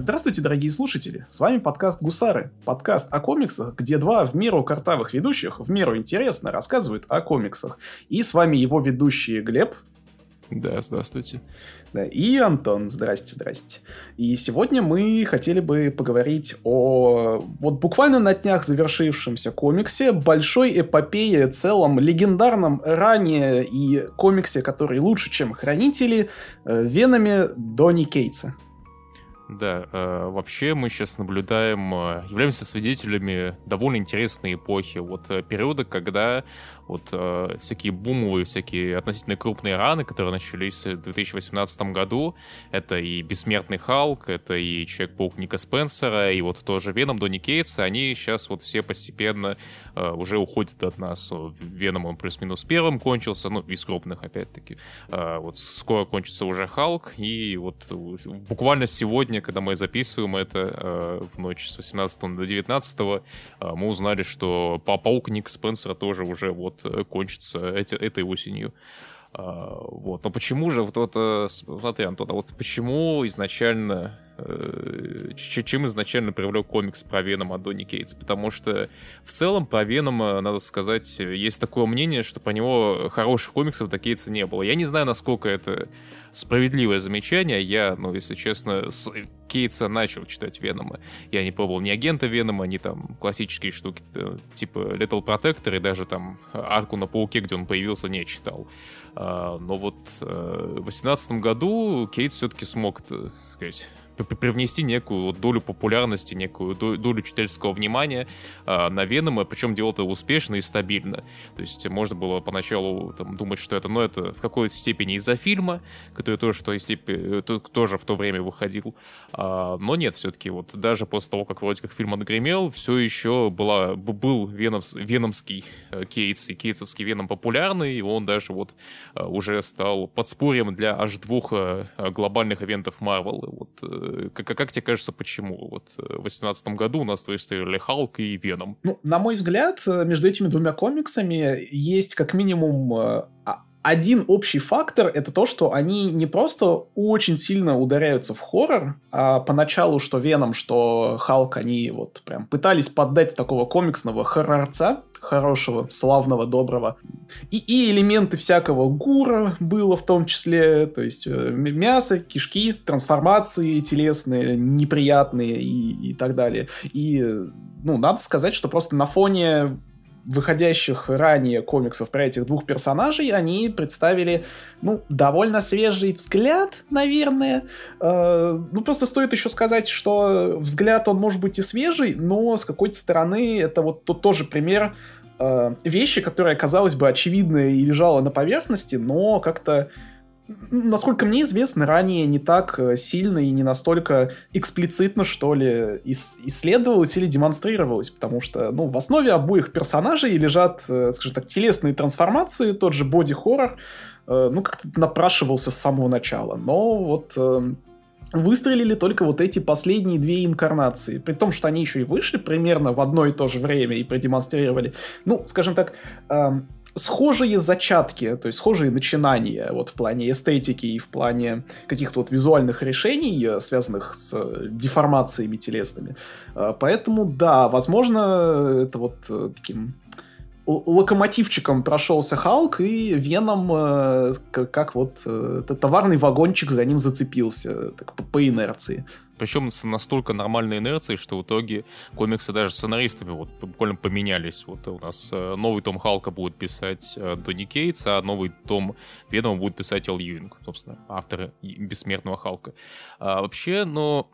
Здравствуйте, дорогие слушатели! С вами подкаст «Гусары». Подкаст о комиксах, где два в меру картавых ведущих в меру интересно рассказывают о комиксах. И с вами его ведущие Глеб. Да, здравствуйте. Да, и Антон, здрасте, здрасте. И сегодня мы хотели бы поговорить о вот буквально на днях завершившемся комиксе, большой эпопее, целом легендарном ранее и комиксе, который лучше, чем Хранители, э, Венами Донни Кейтса. Да, э, вообще мы сейчас наблюдаем, э, являемся свидетелями довольно интересной эпохи. Вот э, периода, когда вот э, всякие бумовые, всякие относительно крупные раны, которые начались в 2018 году, это и Бессмертный Халк, это и Человек-паук Ника Спенсера, и вот тоже Веном Донни Кейтса, они сейчас вот все постепенно э, уже уходят от нас. Веном он плюс-минус первым кончился, ну, из крупных, опять-таки. Э, вот скоро кончится уже Халк, и вот буквально сегодня, когда мы записываем это э, в ночь с 18 на 19, э, мы узнали, что Паук Ник Спенсера тоже уже вот Э, кончится эти, этой осенью. А, вот. Но почему же, вот, вот э, смотри, Антон, а вот почему изначально, э, чем изначально привлек комикс про Венома Донни Кейтс? Потому что в целом про Венома, надо сказать, есть такое мнение, что по него хороших комиксов до Кейтса не было. Я не знаю, насколько это справедливое замечание. Я, ну, если честно, с Кейтса начал читать Венома. Я не пробовал ни Агента Венома, ни там классические штуки, э, типа Little Protector, и даже там Арку на Пауке, где он появился, не читал. А, но вот э, в 2018 году Кейт все-таки смог, так сказать, привнести некую долю популярности, некую долю читательского внимания э, на Венома, причем делал это успешно и стабильно. То есть можно было поначалу там, думать, что это, ну, это в какой-то степени из-за фильма, который тоже в той степени, э, тоже в то время выходил. А, но нет, все-таки вот даже после того, как вроде как фильм отгремел, все еще была, был веномс, веномский э, Кейтс и кейтсовский Веном популярный, и он даже вот э, уже стал подспорьем для аж двух э, глобальных ивентов Марвел. Вот как, как тебе кажется, почему? Вот э, в 2018 году у нас выставили Халк и Веном. Ну, на мой взгляд, э, между этими двумя комиксами есть как минимум э, а, один общий фактор — это то, что они не просто очень сильно ударяются в хоррор, а поначалу что Веном, что Халк, они вот прям пытались поддать такого комиксного хоррорца, хорошего, славного, доброго. И, и элементы всякого гура было в том числе, то есть э, мясо, кишки, трансформации телесные, неприятные и, и так далее. И, ну, надо сказать, что просто на фоне выходящих ранее комиксов про этих двух персонажей, они представили, ну, довольно свежий взгляд, наверное. Э, ну, просто стоит еще сказать, что взгляд, он может быть и свежий, но с какой-то стороны это вот тут тоже пример э, вещи, которая, казалось бы, очевидная и лежала на поверхности, но как-то насколько мне известно, ранее не так э, сильно и не настолько эксплицитно, что ли, исследовалось или демонстрировалось, потому что, ну, в основе обоих персонажей лежат, э, скажем так, телесные трансформации, тот же боди-хоррор, э, ну, как-то напрашивался с самого начала, но вот выстрелили только вот эти последние две инкарнации. При том, что они еще и вышли примерно в одно и то же время и продемонстрировали, ну, скажем так, эм, схожие зачатки, то есть схожие начинания вот в плане эстетики и в плане каких-то вот визуальных решений, э, связанных с э, деформациями телесными. Э, поэтому, да, возможно, это вот таким локомотивчиком прошелся Халк, и Веном, как, вот товарный вагончик за ним зацепился так, по, по инерции. Причем с настолько нормальной инерцией, что в итоге комиксы даже сценаристами вот буквально поменялись. Вот у нас э, новый том Халка будет писать э, Донни Кейтс, а новый том Венома будет писать Эл Юинг, собственно, автор Бессмертного Халка. А, вообще, ну...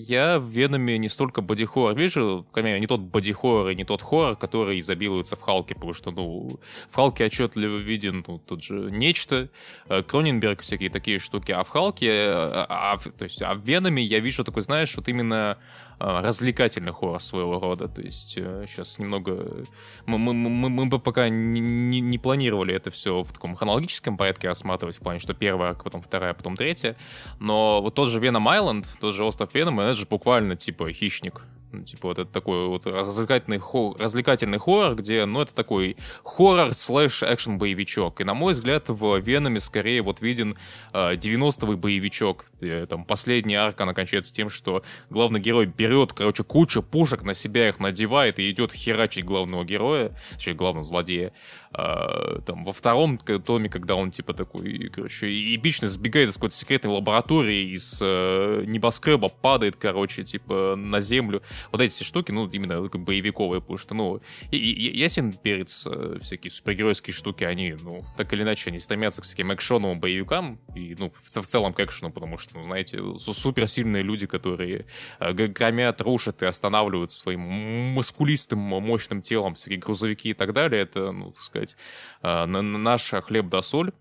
Я в Веноме не столько бодихоррор вижу, конечно, не тот бодихоррор и не тот хоррор, который изобилуется в Халке, потому что, ну, в Халке отчетливо виден ну, тут же нечто, э, Кроненберг, всякие такие штуки, а в Халке, а, а, то есть, а в Веноме я вижу такой, знаешь, вот именно развлекательный хоррор своего рода. То есть сейчас э, немного... Мы, мы, мы, мы бы пока не, не, не планировали это все в таком хронологическом порядке рассматривать, в плане, что первая, потом вторая, потом третья. Но вот тот же Venom Island, тот же остров Венома, это же буквально типа хищник. Ну, типа вот это такой вот развлекательный, хор, развлекательный хоррор, где, ну, это такой хоррор слэш экшен боевичок. И, на мой взгляд, в Веноме скорее вот виден э, 90-й боевичок. Где, там последняя арка, она кончается тем, что главный герой берет, короче, кучу пушек на себя, их надевает и идет херачить главного героя, точнее, главного злодея. Э, там во втором томе, когда он, типа, такой, короче, эпично сбегает из какой-то секретной лаборатории, из э, небоскреба падает, короче, типа, на землю вот эти штуки, ну, именно как боевиковые, потому что, ну, ясен перец, э, всякие супергеройские штуки, они, ну, так или иначе, они стремятся к всяким экшоновым боевикам, и, ну, в, в целом к экшену, потому что, ну, знаете, суперсильные люди, которые э, громят, рушат и останавливают своим мускулистым, мощным телом всякие грузовики и так далее, это, ну, так сказать, э, наша хлеб да соль,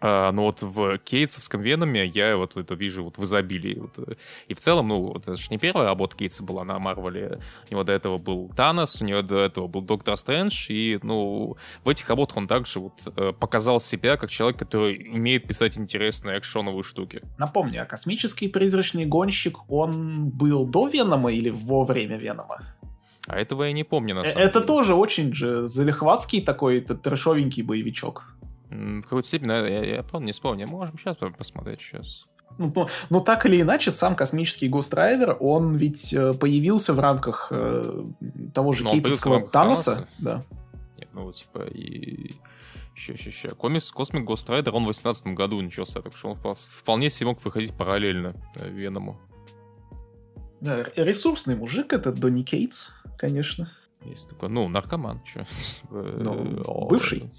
а, но вот в кейтсовском Веноме я вот это вижу вот в изобилии. Вот. Э, и в целом, ну, вот это же не первая работа Кейтса была на Марвеле. У него до этого был Танос, у него до этого был Доктор Стрэндж, и, ну, в этих работах он также вот э, показал себя как человек, который умеет писать интересные экшоновые штуки. Напомню, а космический призрачный гонщик, он был до Венома или во время Венома? А этого я не помню, на э, самом Это деле. тоже очень же залихватский такой трэшовенький боевичок. В какой-то степени, я, я, я не вспомню. Можем сейчас посмотреть сейчас. Ну, ну, ну, так или иначе, сам космический Rider, он ведь э, появился в рамках э, того же кейтовского Таноса. Да. Нет, ну, типа, и... Еще, еще, еще. Комис, Космик Rider, он в 18 году начался, так что он вполне себе мог выходить параллельно э, Веному. Да, ресурсный мужик этот Донни Кейтс, конечно. Есть такой, ну, наркоман, что. Ну, бывший.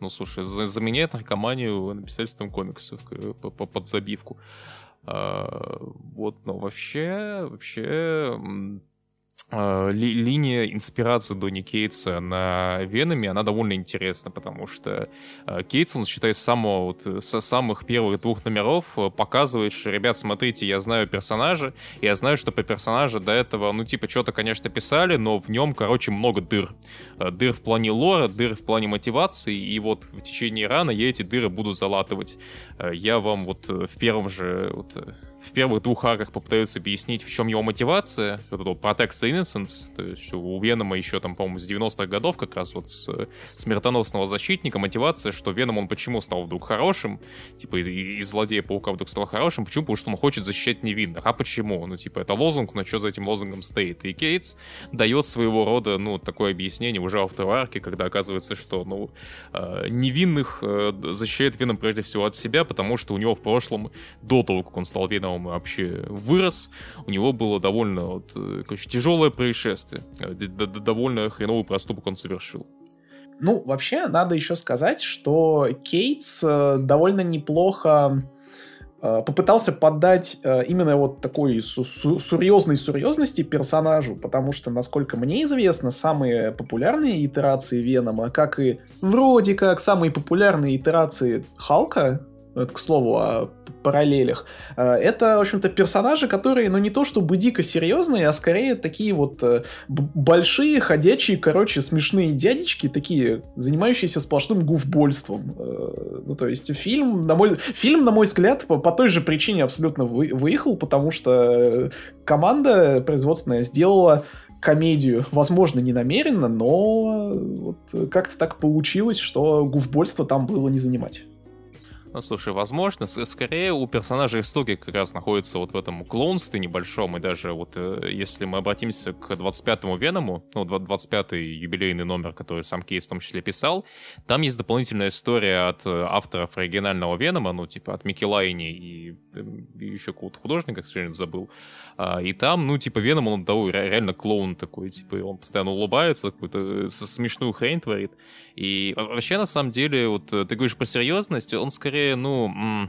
Ну, слушай, заменяет наркоманию написательством комиксов под забивку. А, вот, но вообще, вообще ли, линия инспирации Донни Кейтса на Веноме, она довольно интересна, потому что э, Кейтс, он, считай, самого, вот, со самых первых двух номеров э, показывает, что, ребят, смотрите, я знаю персонажа, я знаю, что по персонажу до этого, ну, типа, что-то, конечно, писали, но в нем, короче, много дыр. Э, дыр в плане лора, дыр в плане мотивации, и вот в течение рана я эти дыры буду залатывать. Э, я вам вот в первом же вот, в первых двух арках попытаются объяснить, в чем его мотивация, вот это Protect the Innocence, то есть у Венома еще там, по-моему, с 90-х годов как раз вот с смертоносного защитника мотивация, что Веном он почему стал вдруг хорошим, типа из, из злодея Паука вдруг стал хорошим, почему? Потому что он хочет защищать невинных, а почему? Ну, типа, это лозунг, но что за этим лозунгом стоит? И Кейтс дает своего рода, ну, такое объяснение уже во второй арке, когда оказывается, что, ну, э, невинных э, защищает Веном прежде всего от себя, потому что у него в прошлом, до того, как он стал Веном, он вообще вырос, у него было довольно вот, э, короче, тяжелое происшествие, э, довольно хреновый проступок он совершил. Ну, вообще, надо еще сказать, что Кейтс э, довольно неплохо попытался поддать именно вот такой серьезной серьезности персонажу, потому что, насколько мне известно, самые популярные итерации Венома, как и вроде как самые популярные итерации Халка, это, к слову, о параллелях. Э, это, в общем-то, персонажи, которые, ну, не то чтобы дико серьезные, а скорее такие вот э, большие, ходячие, короче, смешные дядечки, такие, занимающиеся сплошным гуфбольством. Э, ну, то есть фильм, на мой, фильм, на мой взгляд, по, по той же причине абсолютно вы, выехал, потому что команда производственная сделала комедию, возможно, не намеренно, но вот как-то так получилось, что гуфбольство там было не занимать. Ну, слушай, возможно, скорее у персонажа истоки как раз находятся вот в этом клоунстве небольшом, и даже вот э, если мы обратимся к 25-му Веному, ну, 25-й юбилейный номер, который сам Кейс в том числе писал, там есть дополнительная история от э, авторов оригинального Венома, ну, типа от Микки Лайни и, э, и еще какого-то художника, к сожалению, забыл. А, и там, ну, типа, Веном, он того, реально клоун такой, типа, он постоянно улыбается, какую-то смешную хрень творит. И вообще, на самом деле, вот ты говоришь про серьезность, он скорее, ну,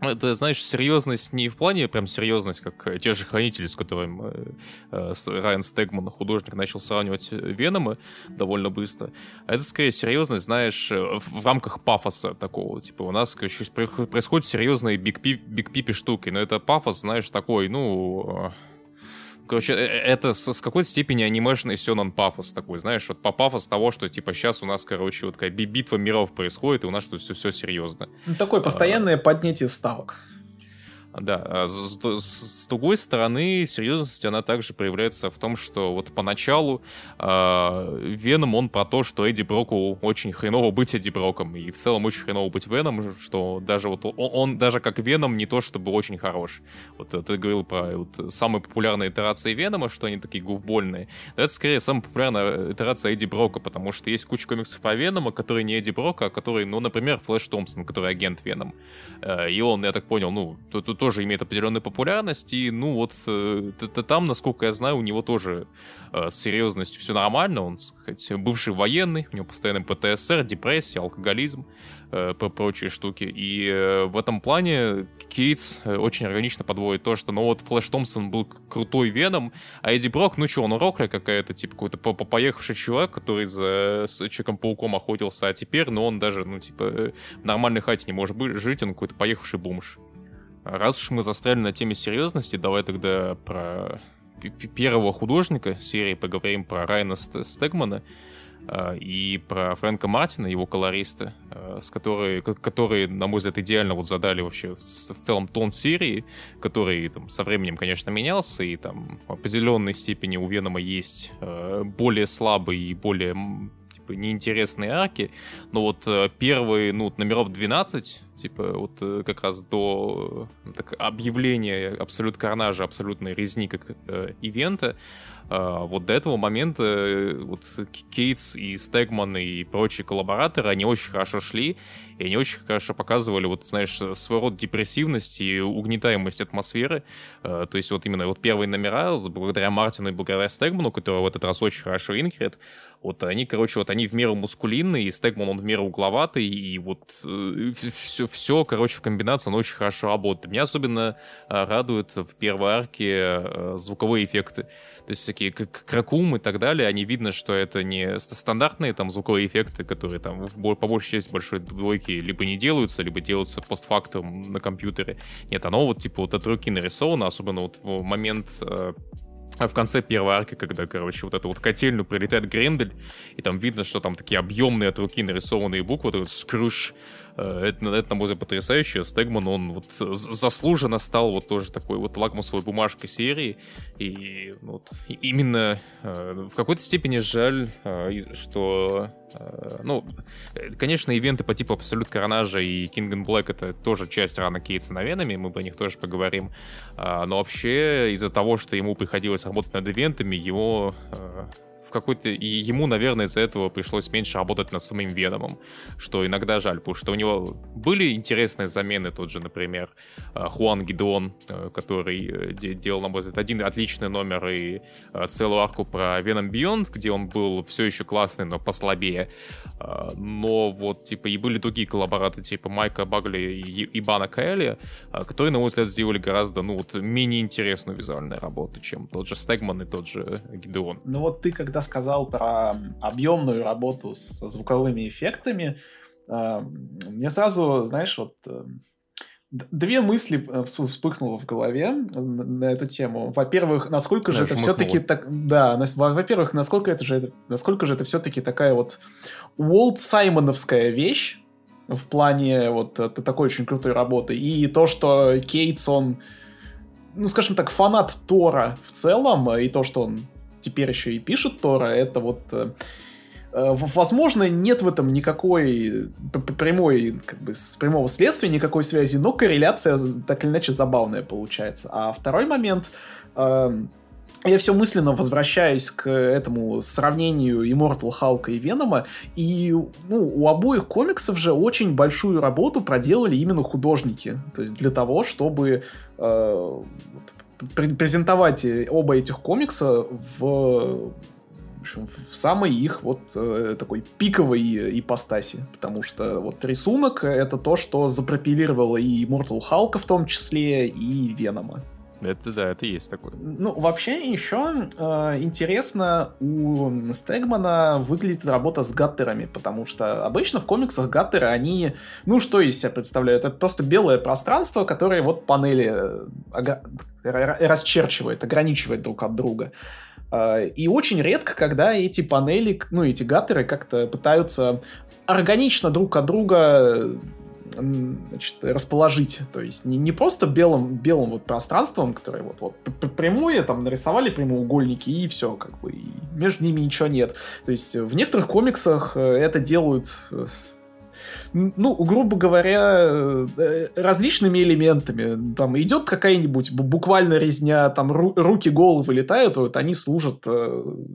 это, знаешь, серьезность не в плане прям серьезность, как те же хранители, с которым э, э, Райан Стегман, художник, начал сравнивать Веномы довольно быстро. А это скорее серьезность, знаешь, в, в рамках пафоса такого. Типа у нас короче, происходят серьезные биг-пипи штуки, но это пафос, знаешь, такой, ну... Э, э, это с какой-то степени анимешный сёнэн пафос такой, знаешь, вот по пафос того, что, типа, сейчас у нас, короче, вот такая битва миров происходит, и у нас тут все, все серьезно. Ну, такое постоянное а... поднятие ставок. Да, а с, с, с другой стороны, серьезность, она также проявляется в том, что вот поначалу э, Веном, он про то, что Эдди Броку очень хреново быть Эдди Броком, и в целом очень хреново быть Веном, что даже вот он, он даже как Веном не то чтобы очень хорош. Вот ты говорил про вот, самые популярные итерации Венома, что они такие гуфбольные. Но это скорее самая популярная итерация Эдди Брока, потому что есть куча комиксов про Венома, которые не Эдди Брока, а которые, ну, например, Флэш Томпсон, который агент Веном. Э, и он, я так понял, ну, тут, тут тоже имеет определенную популярность, и, ну, вот э, там, насколько я знаю, у него тоже э, с серьезностью все нормально, он, сказать, бывший военный, у него постоянно ПТСР, депрессия, алкоголизм, э, прочие штуки, и э, в этом плане Кейтс э, очень органично подводит то, что, ну, вот Флэш Томпсон был крутой Веном, а Эдди Брок, ну, что, он рокля какая-то, типа, какой-то поехавший чувак, который за Человеком-пауком охотился, а теперь, ну, он даже, ну, типа, в нормальной хате не может быть, жить, он какой-то поехавший бомж. Раз уж мы застряли на теме серьезности, давай тогда про первого художника серии поговорим про Райана Стегмана э, и про Фрэнка Мартина, его колориста, э, с которой, которые, на мой взгляд, идеально вот задали вообще в целом тон серии, который там, со временем, конечно, менялся, и там в определенной степени у Венома есть э, более слабый и более типа неинтересные арки, но вот первые, ну, номеров 12 Типа вот э, как раз до э, так, объявления Абсолют Карнажа, абсолютной резни как э, ивента, вот до этого момента э, вот Кейтс и Стегман и прочие коллабораторы, они очень хорошо шли, и они очень хорошо показывали, вот, знаешь, свой род депрессивности и угнетаемость атмосферы. Э, то есть вот именно вот первые номера, благодаря Мартину и благодаря Стегману, который в этот раз очень хорошо инкрит, вот они, короче, вот они в меру мускулинные, и Стегман, он в меру угловатый, и вот э, все, все, короче, в комбинации он очень хорошо работает. Меня особенно э, радует в первой арке звуковые эффекты. То есть всякие как кракум и так далее, они видно, что это не стандартные там звуковые эффекты, которые там в, по большей части большой двойки либо не делаются, либо делаются постфактум на компьютере. Нет, оно вот типа вот от руки нарисовано, особенно вот в момент э, в конце первой арки, когда, короче, вот эту вот котельную прилетает Грендель, и там видно, что там такие объемные от руки нарисованные буквы, вот этот скрыш, Э, это, это, на мой взгляд, потрясающе. Стегман, он вот заслуженно стал вот тоже такой вот лакмусовой бумажкой серии. И ну, вот, именно э, в какой-то степени жаль, э, что ну, конечно, ивенты по типу Абсолют Коронажа и King and Black это тоже часть рана Кейтса на мы по них тоже поговорим. Но вообще из-за того, что ему приходилось работать над ивентами, его в какой-то... Ему, наверное, из-за этого пришлось меньше работать над самым Веномом, что иногда жаль, потому что у него были интересные замены, тот же, например, э, Хуан Гидеон, э, который э, делал, на мой взгляд, один отличный номер и целую арку про Веном Бионд, где он был все еще классный, но послабее. Но вот, типа, и были другие коллабораты, типа Майка Багли и Ибана Каэли, которые, на мой взгляд, сделали гораздо, ну, вот, менее интересную визуальную работу, чем тот же Стегман и тот же Гидеон. Ну вот ты, когда когда сказал про объемную работу с звуковыми эффектами, э, мне сразу, знаешь, вот э, две мысли э, вспыхнуло в голове на эту тему. Во-первых, насколько же это все-таки так, да, во-первых, насколько это же, насколько же это все-таки такая вот Уолт Саймоновская вещь в плане вот такой очень крутой работы. И то, что Кейтс он ну, скажем так, фанат Тора в целом, и то, что он теперь еще и пишет Тора, это вот... Э, э, возможно, нет в этом никакой прямой, как бы, с прямого следствия никакой связи, но корреляция так или иначе забавная получается. А второй момент, эм, я все мысленно возвращаюсь к этому сравнению Immortal Халка и Венома, и ну, у обоих комиксов же очень большую работу проделали именно художники. То есть для того, чтобы э, презентовать оба этих комикса в, в самой их вот э, такой пиковой ипостаси, потому что вот рисунок это то, что запропилировало и Mortal Hulk в том числе, и Венома. Это да, это есть такое. Ну, вообще еще э, интересно, у Стегмана выглядит работа с гаттерами, потому что обычно в комиксах гаттеры, они, ну, что из себя представляют? Это просто белое пространство, которое вот панели э, расчерчивает, ограничивает друг от друга. Э, и очень редко, когда эти панели, ну, эти гаттеры как-то пытаются органично друг от друга значит, расположить. То есть не, не просто белым, белым вот пространством, которое вот, вот прямое, там нарисовали прямоугольники и все, как бы, и между ними ничего нет. То есть в некоторых комиксах э, это делают э, ну, грубо говоря, э, различными элементами. Там идет какая-нибудь буквально резня, там ру- руки, головы летают, вот они служат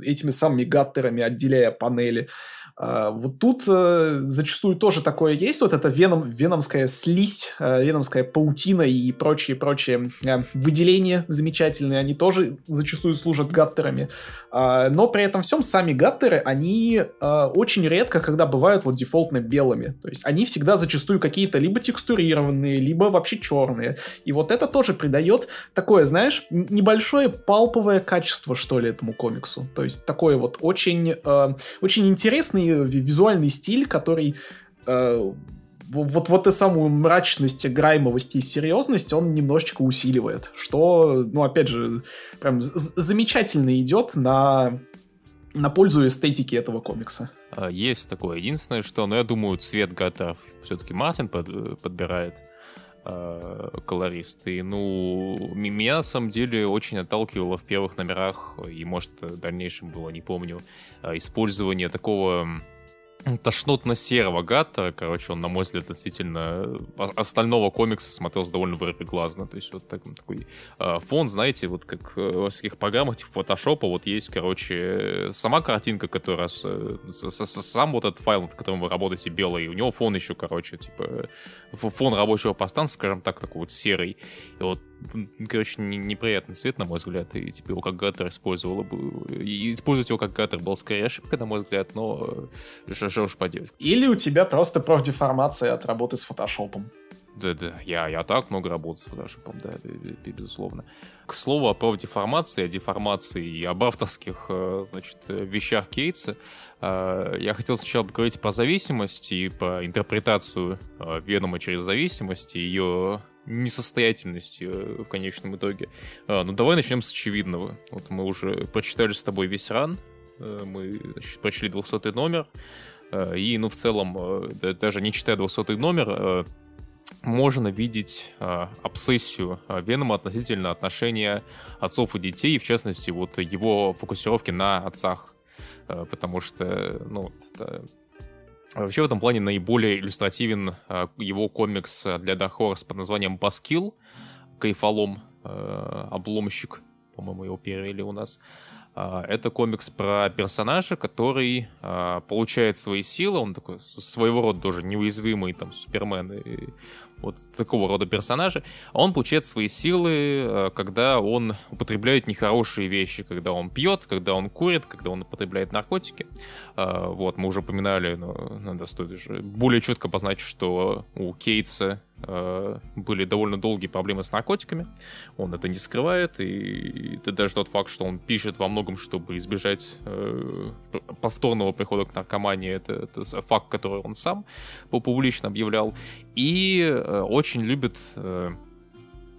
этими самыми гаттерами, отделяя панели. А, вот тут э, зачастую тоже такое есть, вот эта веном, веномская слизь, э, веномская паутина и прочие-прочие э, выделения замечательные, они тоже зачастую служат гаттерами. А, но при этом всем сами гаттеры, они очень редко, когда бывают вот дефолтно белыми. То есть они всегда зачастую какие-то либо текстурированные, либо вообще черные. И вот это тоже придает такое, знаешь, небольшое палповое качество, что ли, этому комиксу. То есть такое вот очень, очень интересный визуальный, стиль, который э, вот, вот эту самую мрачность, граймовость и серьезность он немножечко усиливает, что, ну, опять же, прям замечательно идет на, на пользу эстетики этого комикса. А, есть такое. Единственное, что, ну, я думаю, цвет готов все-таки Мартин под, подбирает э, колорист. И, ну, меня, на самом деле, очень отталкивало в первых номерах, и, может, в дальнейшем было, не помню, э, использование такого тошнотно-серого гата, короче, он, на мой взгляд, действительно остального комикса смотрелся довольно вырвиглазно, то есть вот так, такой э, фон, знаете, вот как во всяких программах типа фотошопа, вот есть, короче, сама картинка, которая, с, с, с, сам вот этот файл, над которым вы работаете, белый, у него фон еще, короче, типа, фон рабочего пространства, скажем так, такой вот серый, и вот короче, неприятный цвет, на мой взгляд, и типа его как гаттер использовала бы. И использовать его как гаттер был скорее ошибка, на мой взгляд, но что, что уж поделать. Или у тебя просто профдеформация от работы с фотошопом. Да-да, я, я так много работаю с фотошопом, да, безусловно. К слову о профдеформации, о деформации и об авторских, э, значит, вещах Кейтса, э, я хотел сначала поговорить про зависимость и про интерпретацию э, Венома через зависимость и ее несостоятельности в конечном итоге. А, ну, давай начнем с очевидного. Вот мы уже прочитали с тобой весь ран, э, мы значит, прочли 200 номер, э, и, ну, в целом, э, даже не читая 200 номер, можно видеть обсессию Венома относительно отношения отцов и детей, и, в частности, вот его фокусировки на отцах. Потому что, ну, это Вообще в этом плане наиболее иллюстративен э, его комикс для Dark под названием «Баскил», Кайфолом, э, обломщик, по-моему, его перевели у нас. Э, это комикс про персонажа, который получает свои силы, он такой своего рода тоже неуязвимый, там, Супермен и вот такого рода персонажи, он получает свои силы, э, когда он употребляет нехорошие вещи, когда он пьет, когда он курит, когда он употребляет наркотики. Э, вот, мы уже упоминали, но надо стоит уже более четко позначить, что у Кейтса были довольно долгие проблемы с наркотиками. Он это не скрывает, и, и даже тот факт, что он пишет во многом, чтобы избежать э, повторного прихода к наркомании, это, это факт, который он сам публично объявлял. И э, очень любит э,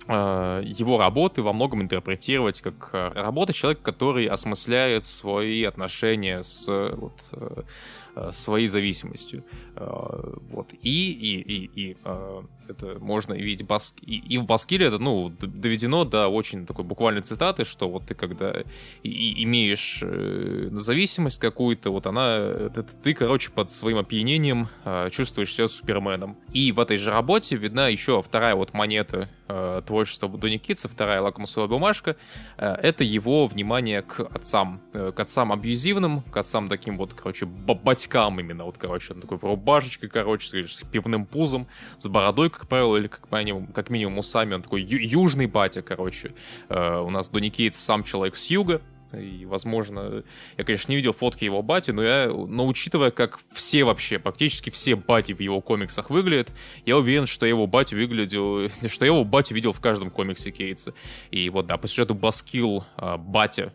э, его работы во многом интерпретировать как э, работа человека, который осмысляет свои отношения с вот, своей зависимостью. Вот. И, и, и, и это можно видеть баск... и, и в Баскиле это, ну, доведено до очень такой буквальной цитаты, что вот ты когда и, имеешь э, зависимость какую-то, вот она, это, ты, короче, под своим опьянением э, чувствуешь себя суперменом. И в этой же работе видна еще вторая вот монета э, творчества Дони Китса, вторая лакмусовая бумажка, э, это его внимание к отцам, э, к отцам абьюзивным, к отцам таким вот, короче, батькам именно, вот, короче, он такой в рубашечке, короче, с пивным пузом, с бородой, как правило, или как минимум, как минимум усами, он такой южный батя, короче. Э, у нас Донни Кейтс сам человек с юга, и, возможно, я, конечно, не видел фотки его бати, но я, но учитывая, как все вообще, практически все бати в его комиксах выглядят, я уверен, что его батю выглядел, что его батю видел в каждом комиксе Кейтса. И вот, да, по сюжету Баскил, э, батя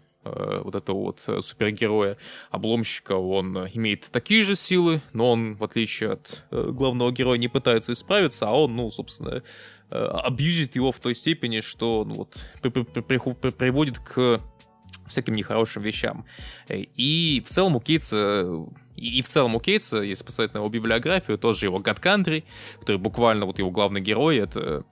вот этого вот э, супергероя обломщика, он имеет такие же силы, но он, в отличие от э, главного героя, не пытается исправиться, а он, ну, собственно, абьюзит его в той степени, что ну, вот, при при при приводит к всяким нехорошим вещам. И в целом у Кейтса и, в целом у Кейтса, если посмотреть на его библиографию, тоже его God Country, который буквально вот его главный герой, это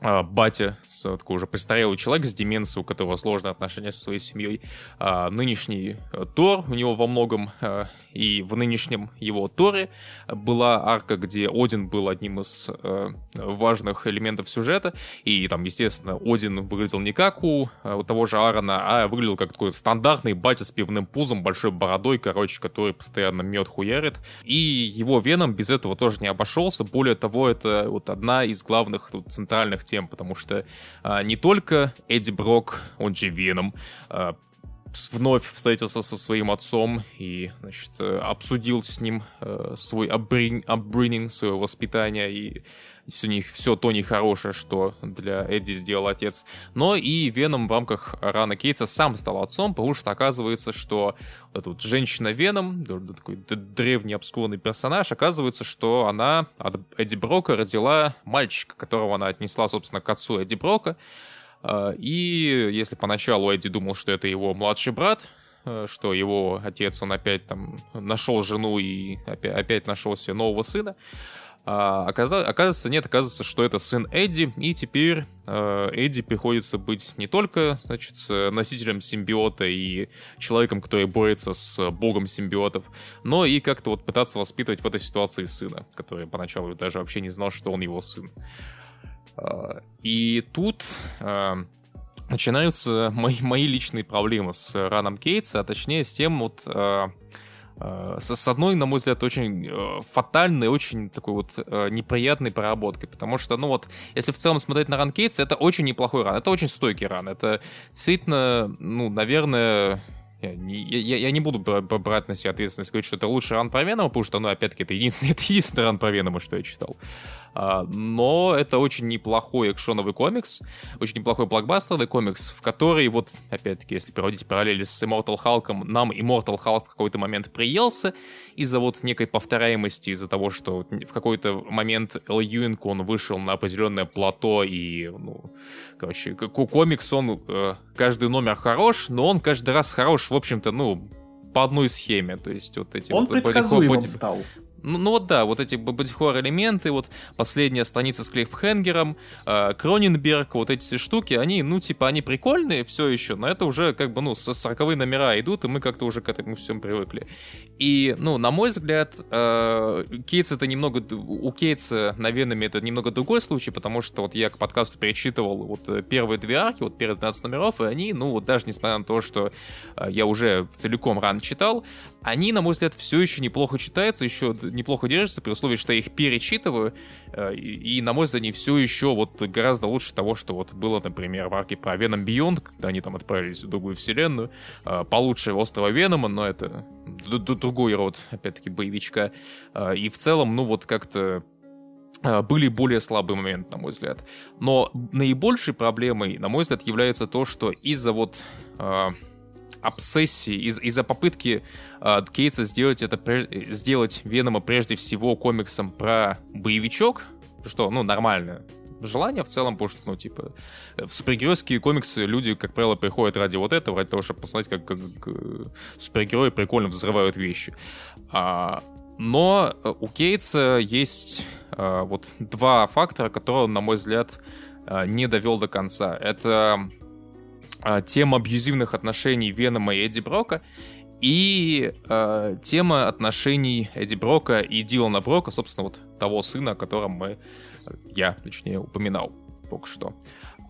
батя, такой уже престарелый человек с деменцией, у которого сложные отношения со своей семьей. А, нынешний э, Тор у него во многом, а, и в нынешнем его Торе была арка, где Один был одним из а, важных элементов сюжета, и там, естественно, Один выглядел не как у, у того же Аарона, а выглядел как такой стандартный батя с пивным пузом, большой бородой, короче, который постоянно мед хуярит. И его Веном без этого тоже не обошелся. Более того, это вот одна из главных тут, центральных тем, потому что а, не только Эдди Брок, он же Веном, а, вновь встретился со своим отцом и, значит, э, обсудил с ним э, свой upbringing, свое воспитание и у них все то нехорошее, что для Эдди сделал отец. Но и Веном в рамках Рана Кейтса сам стал отцом, потому что оказывается, что эта вот женщина Веном, такой древний обскурный персонаж, оказывается, что она от Эдди Брока родила мальчика, которого она отнесла, собственно, к отцу Эдди Брока. А, и если поначалу Эдди думал, что это его младший брат, э, что его отец, он опять там нашел жену и опять, опять нашел себе нового сына, а, оказывается, нет, оказывается, что это сын Эдди, и теперь э, Эдди приходится быть не только, значит, носителем симбиота и человеком, который борется с богом симбиотов, но и как-то вот пытаться воспитывать в этой ситуации сына, который поначалу даже вообще не знал, что он его сын. И тут э, начинаются мои, мои личные проблемы с Раном Кейтса, а точнее с тем вот... Э, Э, с, одной, на мой взгляд, очень э, фатальной, очень такой вот э, неприятной проработкой, потому что, ну вот, если в целом смотреть на ран Кейтс, это очень неплохой ран, это очень стойкий ран, это действительно, ну, наверное, я не, я, я не буду брать на себя ответственность, говорить, что это лучший ран про Венома, потому что, ну, опять-таки, это единственный, это единственный ран про Венома, что я читал. А, но это очень неплохой экшоновый комикс, очень неплохой блокбастерный комикс, в который, вот, опять-таки, если проводить параллели с Immortal Hulk, нам Immortal Hulk в какой-то момент приелся из-за вот некой повторяемости, из-за того, что в какой-то момент Эл Юинг, он вышел на определенное плато, и, ну, короче, комикс, он, э, каждый номер хорош, но он каждый раз хорош, в общем-то, ну, по одной схеме, то есть вот эти... Он вот, предсказуемым стал. Ну, ну вот да, вот эти бодихор элементы, вот последняя страница с клиффхенгером, э, Кроненберг, вот эти все штуки, они, ну, типа, они прикольные все еще, но это уже как бы, ну, с 40 номера идут, и мы как-то уже к этому всем привыкли. И, ну, на мой взгляд, э, Кейтс это немного, у Кейтса на Веноме это немного другой случай, потому что вот я к подкасту перечитывал вот первые две арки, вот первые 12 номеров, и они, ну, вот даже несмотря на то, что э, я уже целиком рано читал, они, на мой взгляд, все еще неплохо читаются, еще неплохо держатся, при условии, что я их перечитываю, э, и, на мой взгляд, они все еще вот гораздо лучше того, что вот было, например, в арке про Venom Beyond, когда они там отправились в другую вселенную, э, получше острова Венома, но это другой род, опять-таки, боевичка. Э, и в целом, ну вот как-то были более слабый момент, на мой взгляд. Но наибольшей проблемой, на мой взгляд, является то, что из-за вот обсессии, из- из-за попытки э, Кейтса сделать это, сделать Венома прежде всего комиксом про боевичок, что, ну, нормальное желание в целом, потому что, ну, типа, в супергеройские комиксы люди, как правило, приходят ради вот этого, ради того, чтобы посмотреть, как, как, как супергерои прикольно взрывают вещи. А, но у Кейтса есть а, вот два фактора, которые он, на мой взгляд, не довел до конца. Это э, тема абьюзивных отношений Венома и Эдди Брока, и э, тема отношений Эдди Брока и Дилана Брока, собственно, вот того сына, о котором мы, я, точнее, упоминал только что.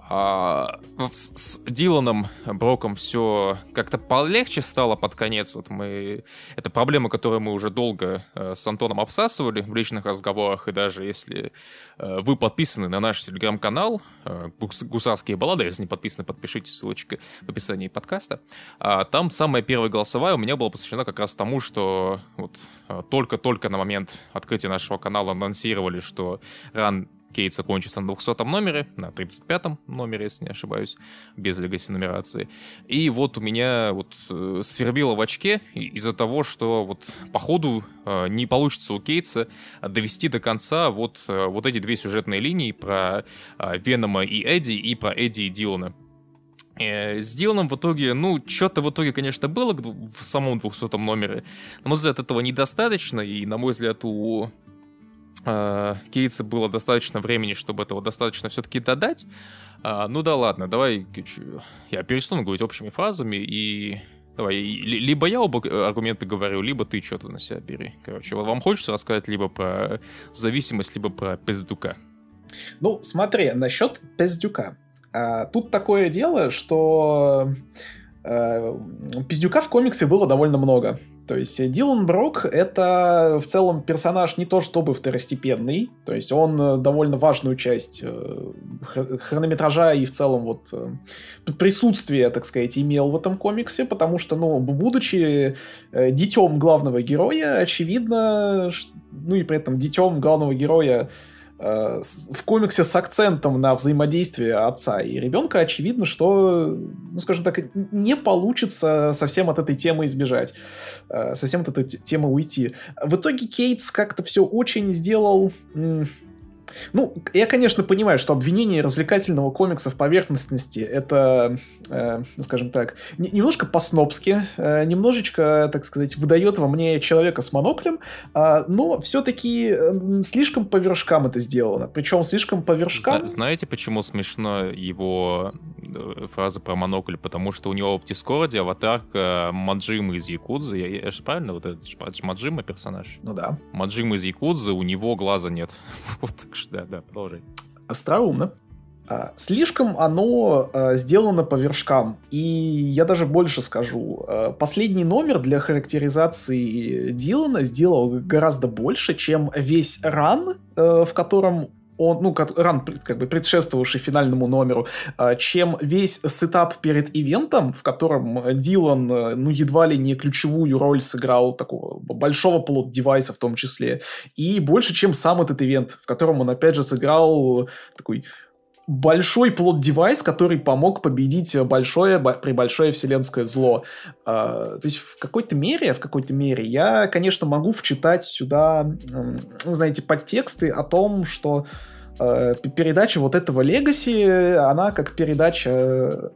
А, с, с Диланом Броком все как-то полегче стало под конец. Вот мы... Это проблема, которую мы уже долго э, с Антоном обсасывали в личных разговорах. И даже если э, вы подписаны на наш телеграм-канал э, «Гусарские баллады», если не подписаны, подпишитесь, ссылочка в описании подкаста. А, там самая первая голосовая у меня была посвящена как раз тому, что вот э, только-только на момент открытия нашего канала анонсировали, что ран Кейт закончится на 200 номере, на 35 номере, если не ошибаюсь, без легаси нумерации. И вот у меня вот э, свербило в очке из-за того, что вот по ходу э, не получится у Кейтса довести до конца вот, э, вот эти две сюжетные линии про э, Венома и Эдди и про Эдди и Дилана. Э, с Диланом в итоге, ну, что-то в итоге, конечно, было в самом 200 номере. На мой взгляд, этого недостаточно, и, на мой взгляд, у Кейтса было достаточно времени, чтобы этого достаточно все-таки додать. А, ну да ладно, давай я перестану говорить общими фразами и Давай, либо я оба э, аргумента говорю, либо ты что-то на себя бери. Короче, вам хочется рассказать либо про зависимость, либо про пиздюка? Ну, смотри, насчет пиздюка. А, тут такое дело, что пиздюка в комиксе было довольно много. То есть Дилан Брок — это в целом персонаж не то чтобы второстепенный, то есть он э, довольно важную часть э, хронометража и в целом вот э, присутствие, так сказать, имел в этом комиксе, потому что, ну, будучи детем главного героя, очевидно, ну и при этом детем главного героя Э, в комиксе с акцентом на взаимодействие отца и ребенка очевидно, что, ну, скажем так, не получится совсем от этой темы избежать, э, совсем от этой темы уйти. В итоге Кейтс как-то все очень сделал ну, я, конечно, понимаю, что обвинение развлекательного комикса в поверхностности это, э, скажем так, не, немножко по-снобски, э, немножечко, так сказать, выдает во мне человека с моноклем, э, но все-таки э, слишком по вершкам это сделано. Причем слишком по вершкам... Зна- знаете, почему смешно его э, фраза про монокль? Потому что у него в Дискорде аватарка Маджима из Якудзы. Я, я же правильно? Вот это, это же Маджима персонаж? Ну да. Маджима из Якудзы, у него глаза нет. вот так что да, да, продолжай. Остроумно. А, слишком оно а, сделано по вершкам. И я даже больше скажу. А, последний номер для характеризации Дилана сделал гораздо больше, чем весь ран, в котором он, ну, как, ран, как бы предшествовавший финальному номеру, а, чем весь сетап перед ивентом, в котором Дилан, э, ну, едва ли не ключевую роль сыграл такого большого плод-девайса в том числе, и больше, чем сам этот ивент, в котором он, опять же, сыграл такой большой плод-девайс, который помог победить большое, при большое вселенское зло. Uh, то есть в какой-то мере, в какой-то мере я, конечно, могу вчитать сюда, ну, знаете, подтексты о том, что uh, передача вот этого легаси, она как передача,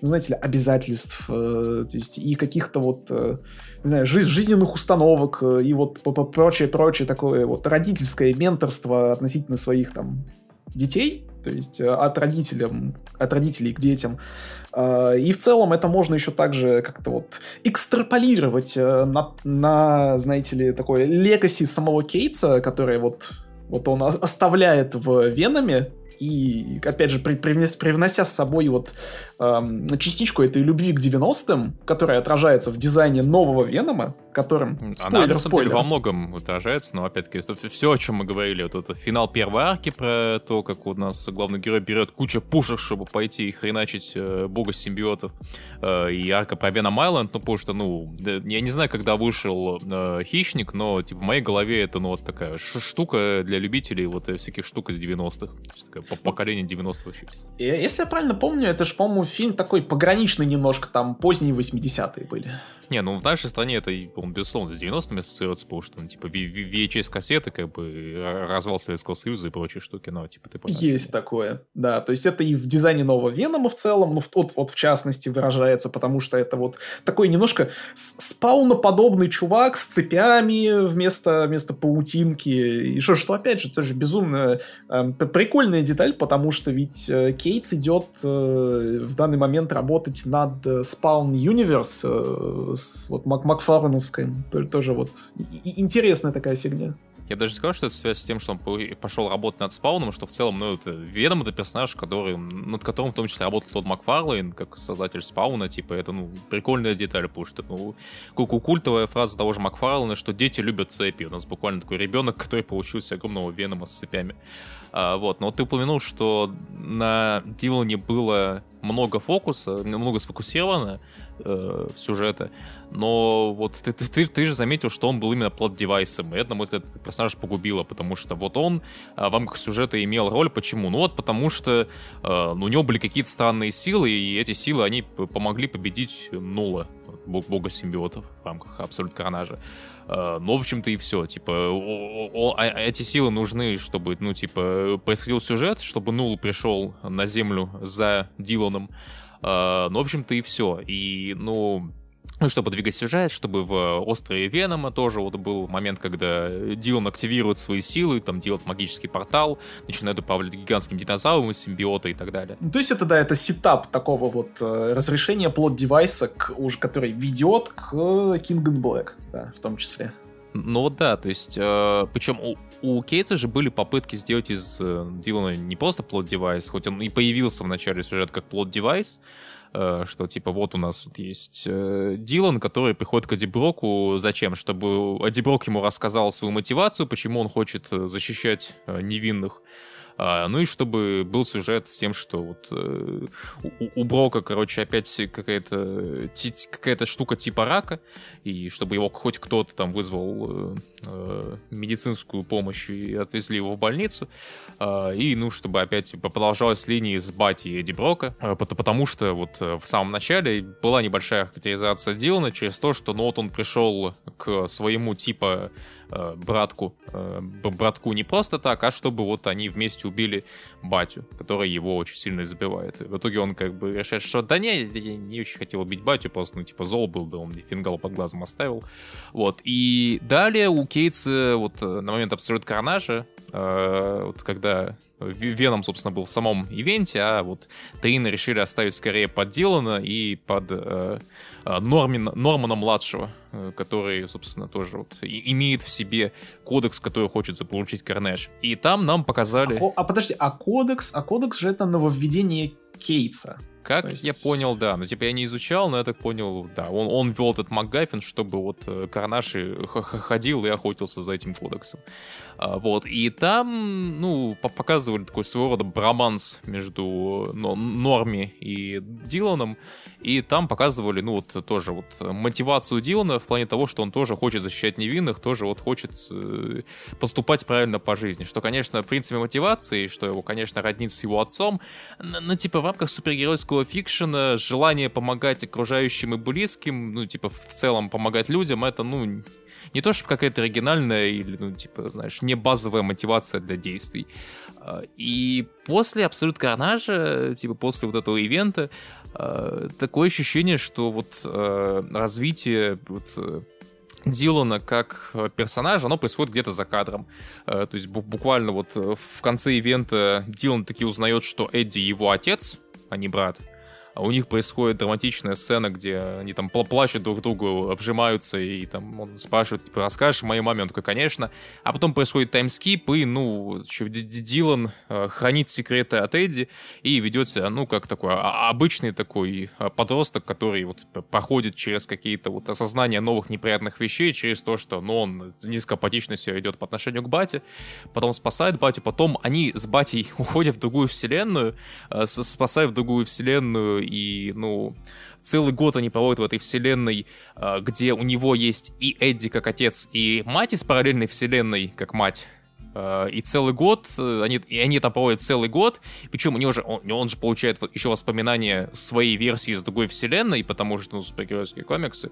знаете ли, обязательств, uh, то есть и каких-то вот, не знаю, жиз жизненных установок и вот прочее-прочее такое вот родительское менторство относительно своих там детей, то есть э, от, родителям, от родителей к детям. А, и в целом это можно еще также как-то вот экстраполировать э, на, на знаете ли, такое легаси самого Кейтса, которое вот, вот он оставляет в Венами, и, опять же, при, привнес, привнося с собой вот эм, частичку этой любви к 90-м, которая отражается в дизайне нового Венома, которым... Спойлер, Она, на самом деле, во многом отражается, но, опять-таки, это все, о чем мы говорили, вот это финал первой арки про то, как у нас главный герой берет кучу пушек, чтобы пойти и хреначить э, бога симбиотов, э, и арка про Веном Айленд, ну, потому что, ну, я не знаю, когда вышел э, Хищник, но, типа, в моей голове это, ну, вот такая штука для любителей вот всяких штук из 90-х. Такая поколение 90-х чипсов. Если я правильно помню, это же, по-моему, фильм такой пограничный немножко, там поздние 80-е были. Не, ну в нашей стране это, по-моему, безусловно, с 90-ми ассоциируется, потому что, ну, типа, VHS-кассеты, как бы, развал Советского Союза и прочие штуки, но, типа, ты понимаешь. Есть что... такое, да, то есть это и в дизайне нового Венома в целом, ну, вот, вот в частности выражается, потому что это вот такой немножко спауноподобный чувак с цепями вместо, вместо паутинки, и что, что опять же, тоже безумно э, прикольная деталь, потому что ведь э, Кейтс идет э, в данный момент работать над э, Spawn Universe э, с вот Мак Макфарленовской, тоже вот интересная такая фигня. Я даже сказал, что это связь с тем, что он пошел работать над спауном, что в целом, ну, это Ведом это персонаж, который, над которым в том числе работал тот Макфарлейн, как создатель спауна, типа, это, ну, прикольная деталь, потому что, ну, культовая фраза того же Макфарлейна, что дети любят цепи. У нас буквально такой ребенок, который получился огромного Венома с цепями. А, вот, но ты упомянул, что на Дилане было много фокуса, много сфокусировано э, сюжета, но вот ты, ты, ты, ты же заметил, что он был именно плод-девайсом, и это, на мой взгляд, персонаж погубило, потому что вот он э, в рамках сюжета имел роль, почему? Ну вот потому что э, у него были какие-то странные силы, и эти силы, они помогли победить Нула, бога симбиотов в рамках Абсолют Коронажа. Uh, ну, в общем-то, и все. Типа, о, о, а, эти силы нужны, чтобы, ну, типа, происходил сюжет, чтобы Нул пришел на Землю за Диланом. Э, ну, в общем-то, и все. И, ну, ну, чтобы двигать сюжет, чтобы в «Острове Венома» тоже вот был момент, когда Дилан активирует свои силы, там делает магический портал, начинает управлять гигантским динозавром, симбиота и так далее. Ну, то есть это, да, это setup такого вот э, разрешения plot device а, к, уже, который ведет к King in Black, да, в том числе. Ну вот да, то есть, э, причем у, у Кейтса же были попытки сделать из э, Дилана не просто plot device, хоть он и появился в начале сюжета как plot device, Э, что типа вот у нас вот есть э, Дилан, который приходит к Адиброку. Зачем? Чтобы Адиброк ему рассказал свою мотивацию, почему он хочет э, защищать невинных. А, ну и чтобы был сюжет с тем, что вот э, у, Брока, короче, опять какая-то какая-то штука типа рака, и чтобы его хоть кто-то там вызвал э, э, медицинскую помощь и отвезли его в больницу, э, и ну чтобы опять продолжалась линия с Бати и Эдди Брока, э, потому что вот в самом начале была небольшая характеризация Дилана через то, что ну вот он пришел к своему типа э, братку, э, братку не просто так, а чтобы вот они вместе убили батю, который его очень сильно забивает. в итоге он как бы решает, что да не, я не очень хотел убить батю, просто, ну, типа, зол был, да он мне фингал под глазом оставил. Вот. И далее у Кейтса вот э, на момент Абсолют Карнажа, вот когда Веном, собственно, был в самом ивенте, а вот Таина решили оставить скорее под Дилана и под э, э Нормина, Нормана-младшего, э, который, собственно, тоже вот имеет в себе кодекс, который хочет заполучить Карнеш. И там нам показали... А, а подожди, а кодекс, а кодекс же это нововведение Кейтса. Как есть... я понял, да. Ну, типа, я не изучал, но я так понял, да. Он, он вел этот МакГаффин, чтобы вот э, Карнаши ходил и охотился за этим кодексом. А, вот. И там, ну, показывали такой своего рода броманс между ну, Норми и Диланом. И там показывали, ну, вот тоже вот мотивацию Дилана в плане того, что он тоже хочет защищать невинных, тоже вот хочет э, поступать правильно по жизни. Что, конечно, в принципе, мотивации, что его, конечно, роднит с его отцом, но, типа, в рамках супергеройского политического фикшена, желание помогать окружающим и близким, ну, типа, в целом помогать людям, это, ну, не то, что какая-то оригинальная или, ну, типа, знаешь, не базовая мотивация для действий. А, и после Абсолют Карнажа, типа, после вот этого ивента, а, такое ощущение, что вот а, развитие вот Дилана как персонажа, оно происходит где-то за кадром. То есть буквально вот в конце ивента Дилан таки узнает, что Эдди его отец, а не брат у них происходит драматичная сцена, где они там плачут друг другу, обжимаются, и там он спрашивает, типа, расскажешь моей маме? Он такой, конечно. А потом происходит таймскип, и, ну, Дилан э, хранит секреты от Эдди и ведет себя, ну, как такой а, обычный такой э, подросток, который вот проходит через какие-то вот осознания новых неприятных вещей, через то, что, ну, он низкопатично себя ведет по отношению к Бате, потом спасает Батю, потом они с Батей уходят в другую вселенную, э, спасают в другую вселенную и, ну, целый год они проводят в этой вселенной, а, где у него есть и Эдди как отец, и мать из параллельной вселенной как мать. А, и целый год, э, они, и они там проводят целый год, причем у него же, он, он же получает еще воспоминания своей версии из другой вселенной, потому что, ну, супергеройские комиксы,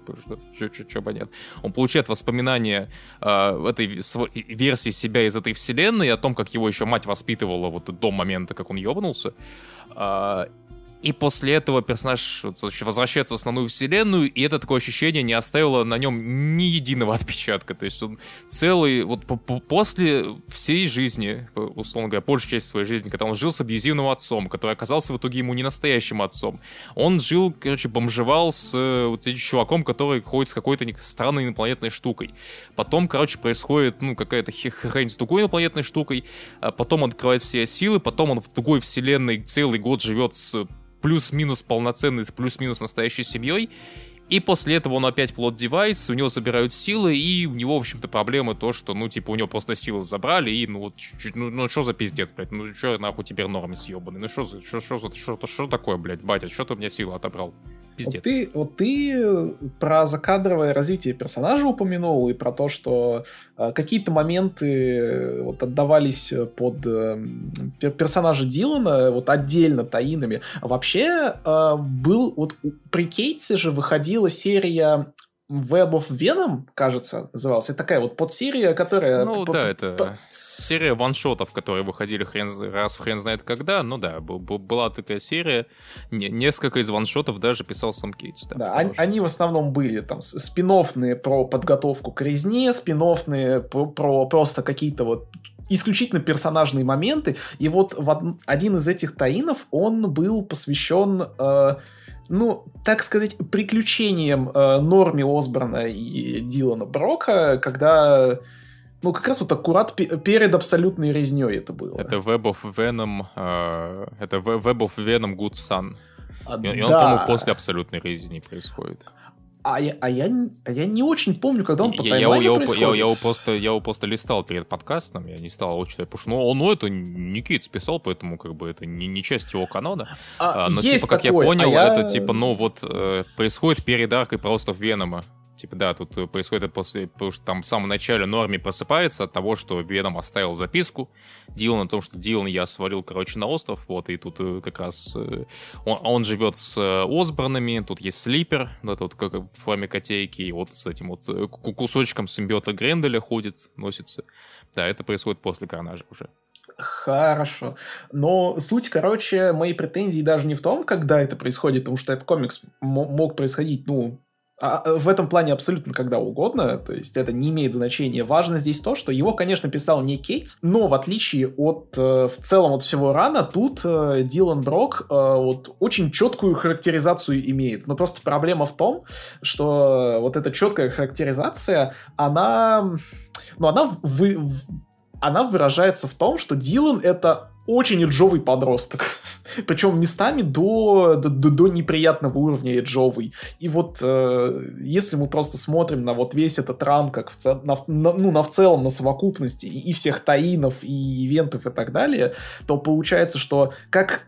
что бы нет. Он получает воспоминания э, этой версии себя из этой вселенной, о том, как его еще мать воспитывала вот до момента, как он ебнулся. Э, и после этого персонаж возвращается в основную вселенную, и это такое ощущение не оставило на нем ни единого отпечатка. То есть он целый, вот после всей жизни, условно говоря, большей части своей жизни, когда он жил с абьюзивным отцом, который оказался в итоге ему не настоящим отцом, он жил, короче, бомжевал с э, вот этим чуваком, который ходит с какой-то странной инопланетной штукой. Потом, короче, происходит, ну, какая-то хрень с другой инопланетной штукой, а потом он открывает все силы, потом он в другой вселенной целый год живет с плюс-минус полноценный, плюс-минус настоящей семьей. И после этого он опять плод девайс, у него забирают силы, и у него, в общем-то, проблемы то, что, ну, типа, у него просто силы забрали, и, ну, вот, ну, ну, что за пиздец, блядь, ну, что нахуй теперь норм съебанный, ну, что за, что, что, что, что, что такое, блядь, батя, что ты у меня силы отобрал? Пиздец. Вот ты, вот ты про закадровое развитие персонажа упомянул и про то, что э, какие-то моменты э, вот отдавались под э, персонажа Дилана вот отдельно таинами. Вообще э, был вот при Кейтсе же выходила серия Web of Venom, кажется, называлась. Это такая вот подсерия, которая... Ну да, это серия ваншотов, которые выходили хрен, раз в хрен знает когда. Ну да, была такая серия. Несколько из ваншотов даже писал сам Кейтс. Да, да они, они в основном были там спин про подготовку к резне, спин про, про просто какие-то вот исключительно персонажные моменты. И вот в один из этих таинов он был посвящен... Э, ну, так сказать, приключениям э, Норми Осборна и Дилана Брока, когда ну, как раз вот аккурат перед абсолютной резней это было. Это Web of Venom, э, это Web of Venom Good Son. А, и, да. и он, по-моему, после абсолютной резни происходит. А я, а, я, а я не очень помню, когда он по я, я, я, происходит. Я, я, его просто, я его просто листал перед подкастом, я не стал его читать, потому что ну, он, ну, это не Кит списал, поэтому как бы это не, не часть его канона. А, а, но типа, как такой, я понял, а я... это типа, ну вот, э, происходит перед аркой просто в Венома. Типа, да, тут э, происходит это после, потому что там в самом начале Норми просыпается от того, что Веном оставил записку Дилан о том, что Дилан я свалил, короче, на остров, вот, и тут э, как раз э, он, он живет с Осборнами, тут есть Слипер, ну, это вот как в форме котейки, и вот с этим вот кусочком симбиота Гренделя ходит, носится. Да, это происходит после Карнажа уже. Хорошо. Но суть, короче, моей претензии даже не в том, когда это происходит, потому что этот комикс мог происходить, ну, а, а, в этом плане абсолютно когда угодно, то есть это не имеет значения. Важно здесь то, что его, конечно, писал не Кейтс, но в отличие от э, в целом от всего рана, тут э, Дилан Брок э, вот очень четкую характеризацию имеет. Но просто проблема в том, что вот эта четкая характеризация, она, ну, она вы, она выражается в том, что Дилан это очень эджовый подросток. Причем местами до, до, до неприятного уровня эджовый. И вот э, если мы просто смотрим на вот весь этот ран, как в, цел, на, на, ну, на в целом, на совокупности и, и всех таинов, и ивентов и так далее, то получается, что как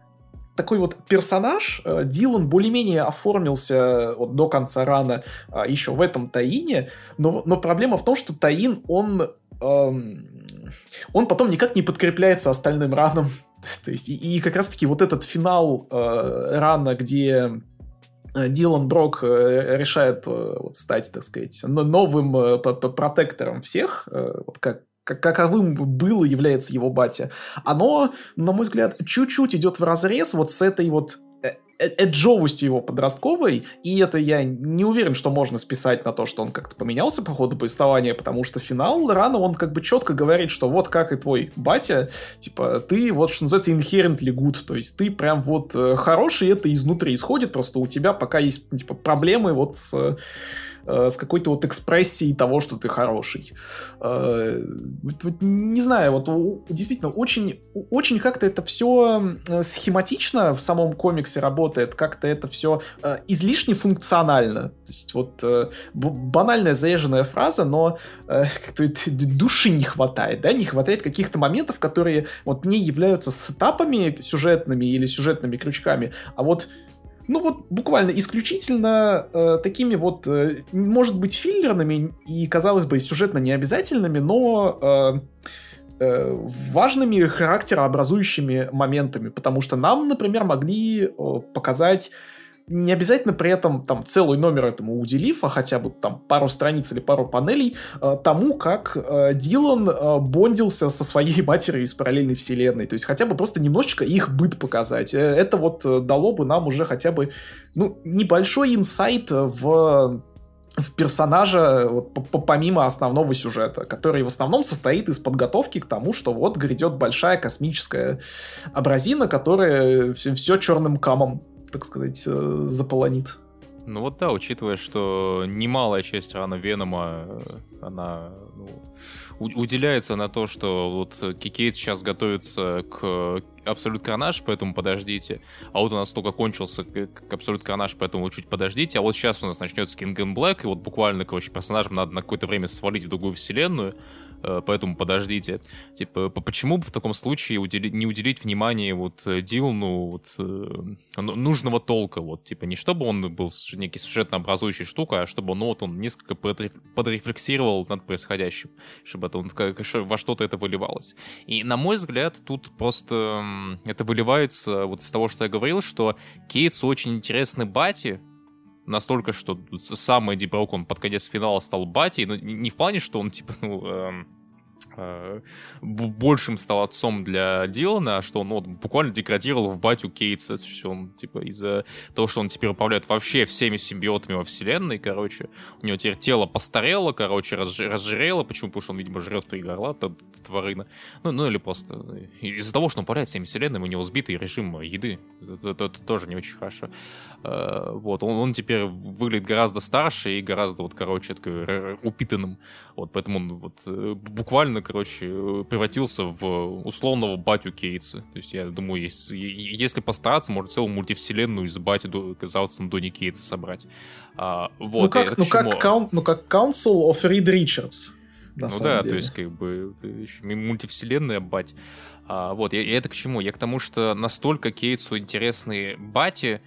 такой вот персонаж, э, Дилан более-менее оформился вот до конца рана э, еще в этом Таине, но, но проблема в том, что Таин, он... Он потом никак не подкрепляется остальным раном. То есть, и, и как раз-таки вот этот финал э, рана, где э, Дилан Брок э, решает э, вот, стать, так сказать, новым протектором всех, вот как как, каковым было является его батя, оно, на мой взгляд, чуть-чуть идет в разрез вот с этой вот эджовостью его подростковой, и это я не уверен, что можно списать на то, что он как-то поменялся по ходу повествования, потому что финал рано он как бы четко говорит, что вот как и твой батя, типа, ты вот, что называется, inherently good, то есть ты прям вот э, хороший, это изнутри исходит, просто у тебя пока есть, типа, проблемы вот с э, с какой-то вот экспрессией того, что ты хороший. Э, вот, вот, не знаю, вот действительно очень, очень как-то это все э, схематично в самом комиксе работает, как-то это все излишне функционально. То есть вот банальная заезженная фраза, но как-то души не хватает, да, не хватает каких-то моментов, которые вот не являются сетапами сюжетными или сюжетными крючками, а вот ну вот буквально исключительно э, такими вот, э, может быть, филлерными и, казалось бы, сюжетно необязательными, но э, э, важными характерообразующими моментами, потому что нам, например, могли э, показать не обязательно при этом там целый номер этому уделив, а хотя бы там пару страниц или пару панелей э, тому, как э, Дилан э, бондился со своей матерью из параллельной вселенной. То есть хотя бы просто немножечко их быт показать. Э, это вот э, дало бы нам уже хотя бы ну, небольшой инсайт в в персонажа вот, помимо основного сюжета, который в основном состоит из подготовки к тому, что вот грядет большая космическая абразина, которая все, все черным камом так сказать, э, заполонит. Ну вот да, учитывая, что немалая часть рана Венома, э, она ну, уделяется на то, что вот Кикейт сейчас готовится к Абсолют Карнаж, поэтому подождите. А вот у нас только кончился к Абсолют Карнаж, поэтому чуть подождите. А вот сейчас у нас начнется King and Black, и вот буквально, короче, персонажам надо на какое-то время свалить в другую вселенную. Э, поэтому подождите. Типа, почему бы в таком случае уделить, не уделить внимание вот э, Дилану вот, э, нужного толка, вот, типа, не чтобы он был некий сюжетно образующей штукой, а чтобы ну, вот он несколько подрефлексировал над происходящим, чтобы это он, во что-то это выливалось. И, на мой взгляд, тут просто это выливается вот из того, что я говорил, что Кейтс очень интересный бати, настолько, что сам Эдди Брок, он под конец финала стал батей, но не в плане, что он, типа, ну, эм, большим стал отцом для Дилана, что он ну, буквально деградировал в батю Кейтса, что он, типа, из-за того, что он теперь управляет вообще всеми симбиотами во вселенной, короче, у него теперь тело постарело, короче, разж... разжирело, почему? Потому что он, видимо, жрет три горла, тварына, ну, ну или просто из-за того, что он управляет всеми вселенными, у него сбитый режим еды, это, это, это тоже не очень хорошо. Э, вот, он, он теперь выглядит гораздо старше и гораздо, вот, короче, такой упитанным, вот, поэтому он вот э, буквально короче, превратился в условного батю Кейтса. То есть, я думаю, если, если постараться, можно целую мультивселенную из бати до, казалось, Донни Кейтса собрать. А, вот, ну, как, ну, как, каун, ну, как Council of Reed Richards. Ну да, деле. то есть, как бы, мультивселенная бать. А, вот, и это к чему? Я к тому, что настолько Кейтсу интересны бати,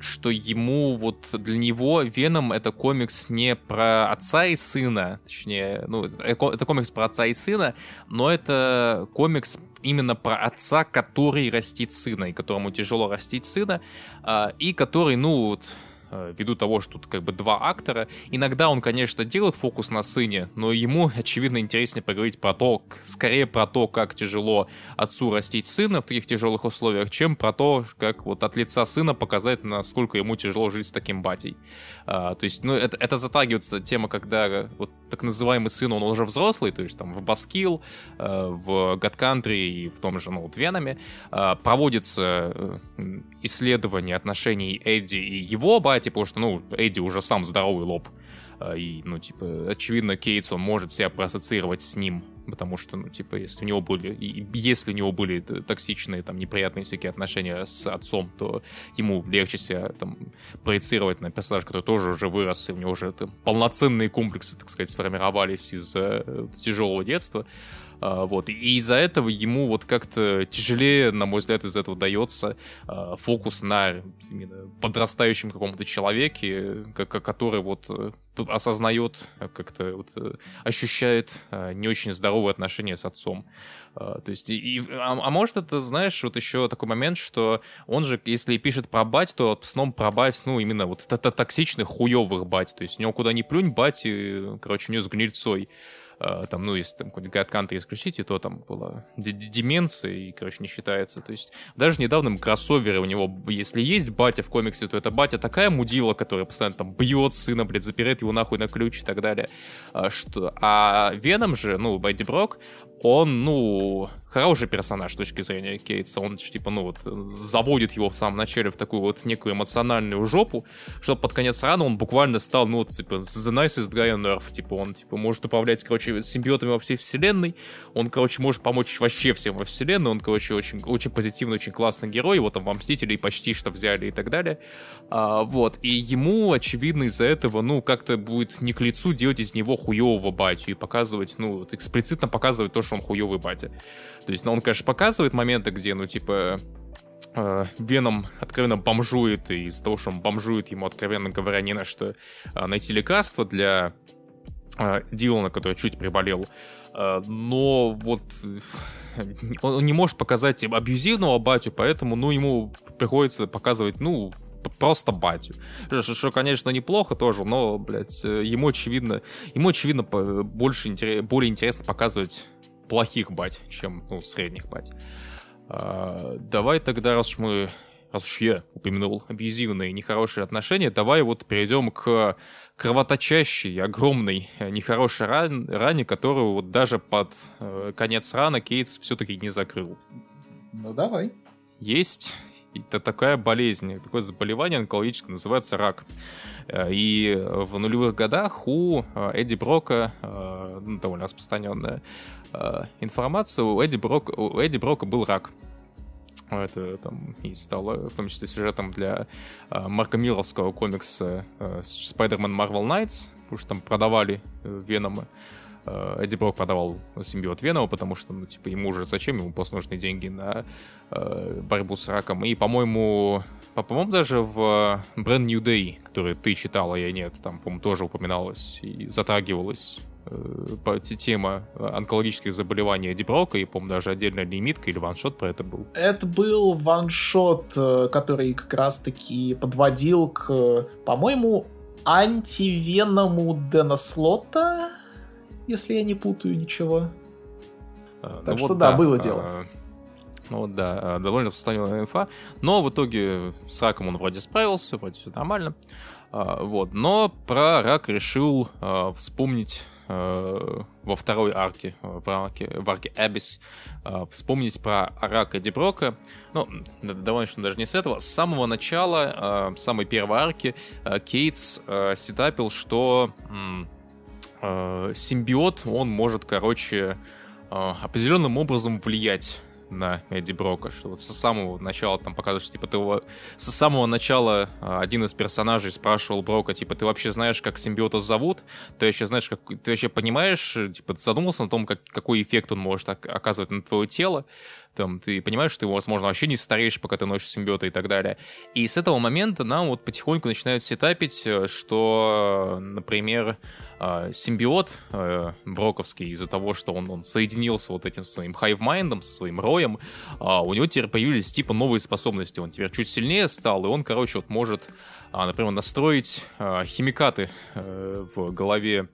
что ему вот для него Веном это комикс не про отца и сына, точнее, ну, это комикс про отца и сына, но это комикс именно про отца, который растит сына, и которому тяжело растить сына, а, и который, ну, вот, ввиду того, что тут как бы два актора. Иногда он, конечно, делает фокус на сыне, но ему, очевидно, интереснее поговорить про то, скорее про то, как тяжело отцу растить сына в таких тяжелых условиях, чем про то, как вот от лица сына показать, насколько ему тяжело жить с таким батей. А, то есть, ну, это, это затрагивается тема, когда вот так называемый сын, он уже взрослый, то есть там в Баскил, э, в God Country и в том же, ну, вот Веноме, э, проводится исследование отношений Эдди и его потому что, ну, Эдди уже сам здоровый лоб. А, и, ну, типа, очевидно, Кейтс, он может себя проассоциировать с ним, потому что, ну, типа, если у него были, если у него были токсичные, там, неприятные всякие отношения с отцом, то ему легче себя, там, проецировать на персонажа, который тоже уже вырос, и у него уже там, полноценные комплексы, так сказать, сформировались из э, тяжелого детства. А, вот. И из-за этого ему вот как-то тяжелее, на мой взгляд, из этого дается а, фокус на именно подрастающем каком-то человеке, который вот э, осознает, как-то вот э, ощущает а, не очень здоровые отношения с отцом. То есть, и, а, а может это, знаешь, вот еще такой момент, что он же, если пишет про бать, то основном про бать, ну, именно вот это токсичных, хуевых бать. То есть у него куда ни плюнь, бать, короче, у него с гнильцой. А, там, ну, если там какой-нибудь Country исключить, то там была деменция и, короче, не считается. То есть даже в недавнем у него, если есть батя в комиксе, то это батя такая мудила, которая постоянно там бьет сына, блядь, запирает его нахуй на ключ и так далее. А, что... а Веном же, ну, Бэдди Брок, он, ну, хороший персонаж с точки зрения Кейтса. Он, типа, ну, вот, заводит его в самом начале в такую вот некую эмоциональную жопу, чтобы под конец рана он буквально стал, ну, типа, the nicest guy on earth. Типа, он, типа, может управлять, короче, симбиотами во всей вселенной. Он, короче, может помочь вообще всем во вселенной. Он, короче, очень, очень позитивный, очень классный герой. Его там во Мстителей почти что взяли и так далее. А, вот. И ему, очевидно, из-за этого, ну, как-то будет не к лицу делать из него хуевого батю и показывать, ну, вот, эксплицитно показывать то, что он хуёвый батя. То есть, ну, он, конечно, показывает моменты, где, ну, типа, э, Веном откровенно бомжует, и из-за того, что он бомжует, ему, откровенно говоря, не на что э, найти лекарство для э, Дилана, который чуть приболел. Но вот он не может показать абьюзивного батю, поэтому, ну, ему приходится показывать, ну, просто батю. Что, что, конечно, неплохо тоже, но, блядь, ему очевидно, ему очевидно больше, более интересно показывать плохих бать, чем, ну, средних бать. А, давай тогда, раз уж мы раз уж я упомянул абьюзивные нехорошие отношения, давай вот перейдем к кровоточащей, огромной, э, нехорошей ран, ране, которую вот даже под э, конец рана Кейтс все-таки не закрыл. Ну давай. Есть это такая болезнь, такое заболевание онкологическое, называется рак. Э, и в нулевых годах у э, Эдди Брока, э, ну, довольно распространенная информация, у Эдди, Брока, у Эдди Брока был рак. Это там и стало в том числе сюжетом для Марка Милловского комикса Spider-Man Marvel Knights, потому что там продавали Венома. Э, Эдди Брок продавал симбиот Венома, потому что, ну, типа, ему уже зачем, ему просто нужны деньги на э, борьбу с раком. И, по-моему, по-моему, даже в Brand New Day, который ты читала, я нет, там, по-моему, тоже упоминалось и затрагивалось э, тема онкологических заболеваний Эдди Брока, и, помню, даже отдельная лимитка или ваншот про это был. Это был ваншот, э, который как раз-таки подводил к, по-моему, антивеному Дэна Слота, если я не путаю ничего. А, так ну что вот, да, было дело. А, ну вот, да, довольно распространенная инфа. Но в итоге с раком он вроде справился, вроде все нормально. А, вот. Но про рак решил а, вспомнить а, во второй арке, в арке, в арке Abyss, вспомнить про рак Эдди Брока. Ну, довольно что даже не с этого. С самого начала, самой первой арки, Кейтс сетапил, что симбиот, он может, короче, определенным образом влиять на Эдди Брока, что вот со самого начала там показываешь, типа, ты его... Со самого начала а, один из персонажей спрашивал Брока, типа, ты вообще знаешь, как симбиота зовут? Ты вообще знаешь, как... Ты вообще понимаешь, типа, задумался на том, как... какой эффект он может оказывать на твое тело? Там, ты понимаешь, что ты, возможно, вообще не стареешь, пока ты носишь симбиота и так далее. И с этого момента нам вот потихоньку начинают setup ить, э, что, например, э, симбиот э, Броковский из-за того, что он, он соединился вот этим своим hivemind ом, со своим роем, у него теперь появились типа новые способности. Он теперь чуть сильнее стал, и он, короче, вот может, например, настроить химикаты в голове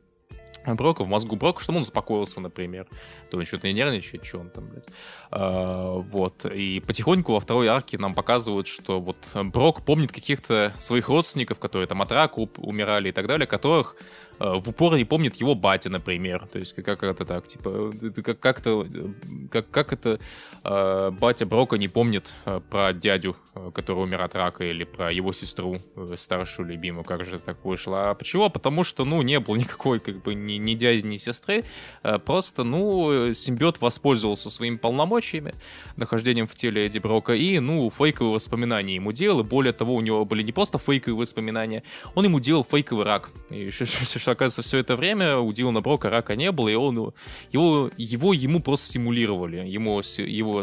Брока, в мозгу Брока, чтобы он успокоился, например. То он что-то не нервничает, что он там, блядь. А, вот. И потихоньку во второй арке нам показывают, что вот Брок помнит каких-то своих родственников, которые там от рака умирали и так далее, которых в упор не помнит его батя, например. То есть как, это так, типа, как, как это, как, как это э, батя Брока не помнит э, про дядю, э, который умер от рака, или про его сестру, э, старшую любимую, как же так вышло. А почему? Потому что, ну, не было никакой, как бы, ни, ни дяди, ни сестры, э, просто, ну, симбиот воспользовался своими полномочиями, нахождением в теле Эдди Брока, и, ну, фейковые воспоминания ему делал, и более того, у него были не просто фейковые воспоминания, он ему делал фейковый рак. И что, оказывается, все это время у Дилана Брока рака не было, и он его, его ему просто симулировали. Ему, его,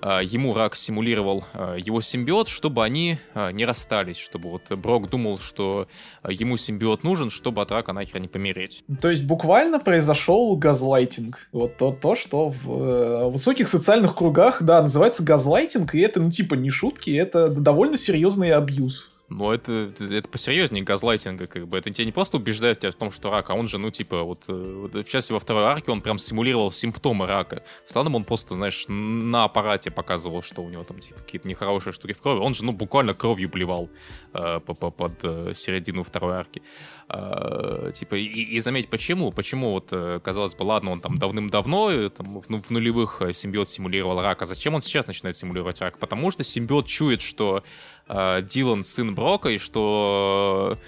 а, ему рак симулировал а, его симбиот, чтобы они а, не расстались, чтобы вот Брок думал, что ему симбиот нужен, чтобы от рака нахер не помереть. То есть буквально произошел газлайтинг. Вот то, то что в э, высоких социальных кругах, да, называется газлайтинг, и это, ну, типа, не шутки, это довольно серьезный абьюз. Но это, это посерьезнее газлайтинга, как бы. Это тебя не просто убеждает тебя в том, что рак, а он же, ну, типа, вот, э, вот в части во второй арке он прям симулировал симптомы рака. С Ладом он просто, знаешь, на аппарате показывал, что у него там, типа, какие-то нехорошие штуки в крови. Он же, ну, буквально кровью блевал э, по, по, под э, середину второй арки. Э, типа, и, и заметь, почему? Почему вот, э, казалось бы, ладно, он там давным-давно, там, в, в нулевых симбиот симулировал рак, а зачем он сейчас начинает симулировать рак? Потому что симбиот чует, что э, Дилан сын Брока, и что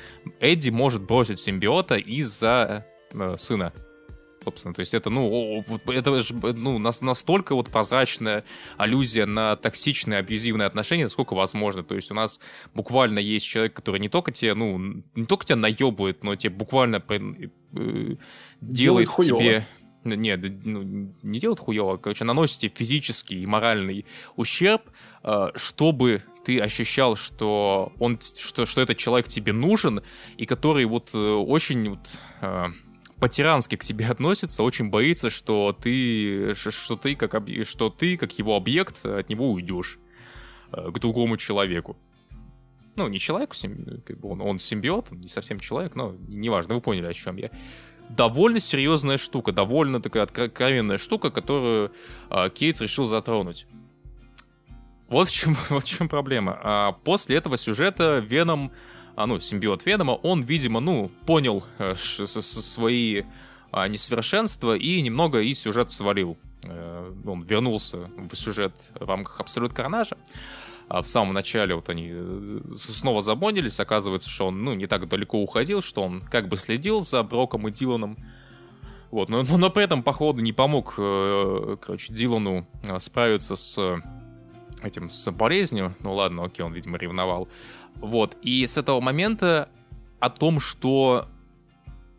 Эдди может бросить симбиота из-за э, сына. Собственно, то есть это, ну, это же, ну, настолько вот прозрачная аллюзия на токсичные, абьюзивные отношения, насколько возможно. То есть у нас буквально есть человек, который не только тебе, ну, не только тебя наебывает, но тебе буквально э, делает, делает тебе... Нет, ну, не делает хуево, короче, наносит тебе физический и моральный ущерб, э, чтобы ты ощущал, что он, что, что этот человек тебе нужен, и который вот э, очень вот, э, по-тирански к тебе относится, очень боится, что ты, что ты как, что ты как его объект от него уйдешь э, к другому человеку. Ну, не человеку, как бы он, он симбиот, он не совсем человек, но неважно, вы поняли, о чем я довольно серьезная штука, довольно такая откровенная штука, которую э, Кейтс решил затронуть. Вот в чем, вот в чем проблема. А после этого сюжета Веном, а, ну, симбиот Венома, он, видимо, ну, понял э, свои а, несовершенства и немного из сюжета свалил. Э, он вернулся в сюжет в рамках Абсолют Карнажа. А в самом начале вот они э, снова забонились, оказывается, что он, ну, не так далеко уходил, что он как бы следил за Броком и Диланом. Вот, но, но, но при этом, походу, не помог, э, короче, Дилану э, справиться с этим с болезнью. Ну ладно, окей, он, видимо, ревновал. Вот. И с этого момента о том, что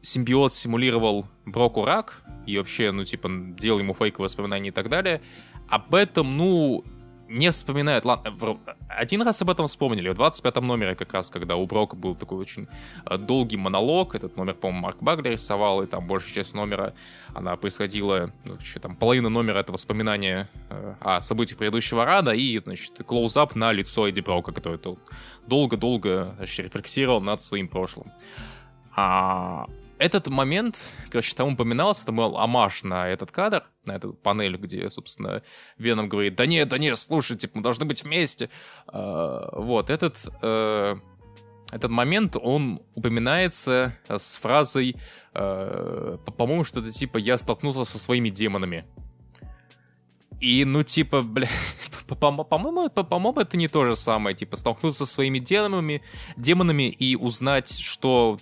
симбиот симулировал Броку рак, и вообще, ну, типа, делал ему фейковые воспоминания и так далее, об этом, ну, не вспоминают. Ладно, один раз об этом вспомнили. В 25 номере как раз, когда у Брока был такой очень э, долгий монолог. Этот номер, по-моему, Марк Багли рисовал, и там большая часть номера, она происходила, ну, еще там половина номера это воспоминания э, о событиях предыдущего рада, и, значит, клоузап на лицо Эдди Брока, который долго-долго рефлексировал над своим прошлым. А этот момент, короче, там упоминался, там был амаш на этот кадр, на эту панель, где, собственно, Веном говорит, да нет, да нет, слушай, типа, мы должны быть вместе. А, вот, этот, э, этот момент, он упоминается с фразой, э, по-моему, что-то типа «я столкнулся со своими демонами». И, ну, типа, бля, по-моему, по-моему, это не то же самое. Типа, столкнуться со своими демонами, демонами и узнать, что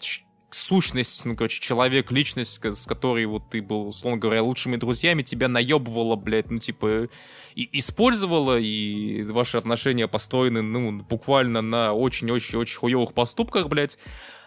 сущность, ну, короче, человек, личность, с которой вот ты был, условно говоря, лучшими друзьями, тебя наебывала, блядь, ну, типа, и использовала, и ваши отношения построены, ну, буквально на очень-очень-очень хуевых поступках, блядь,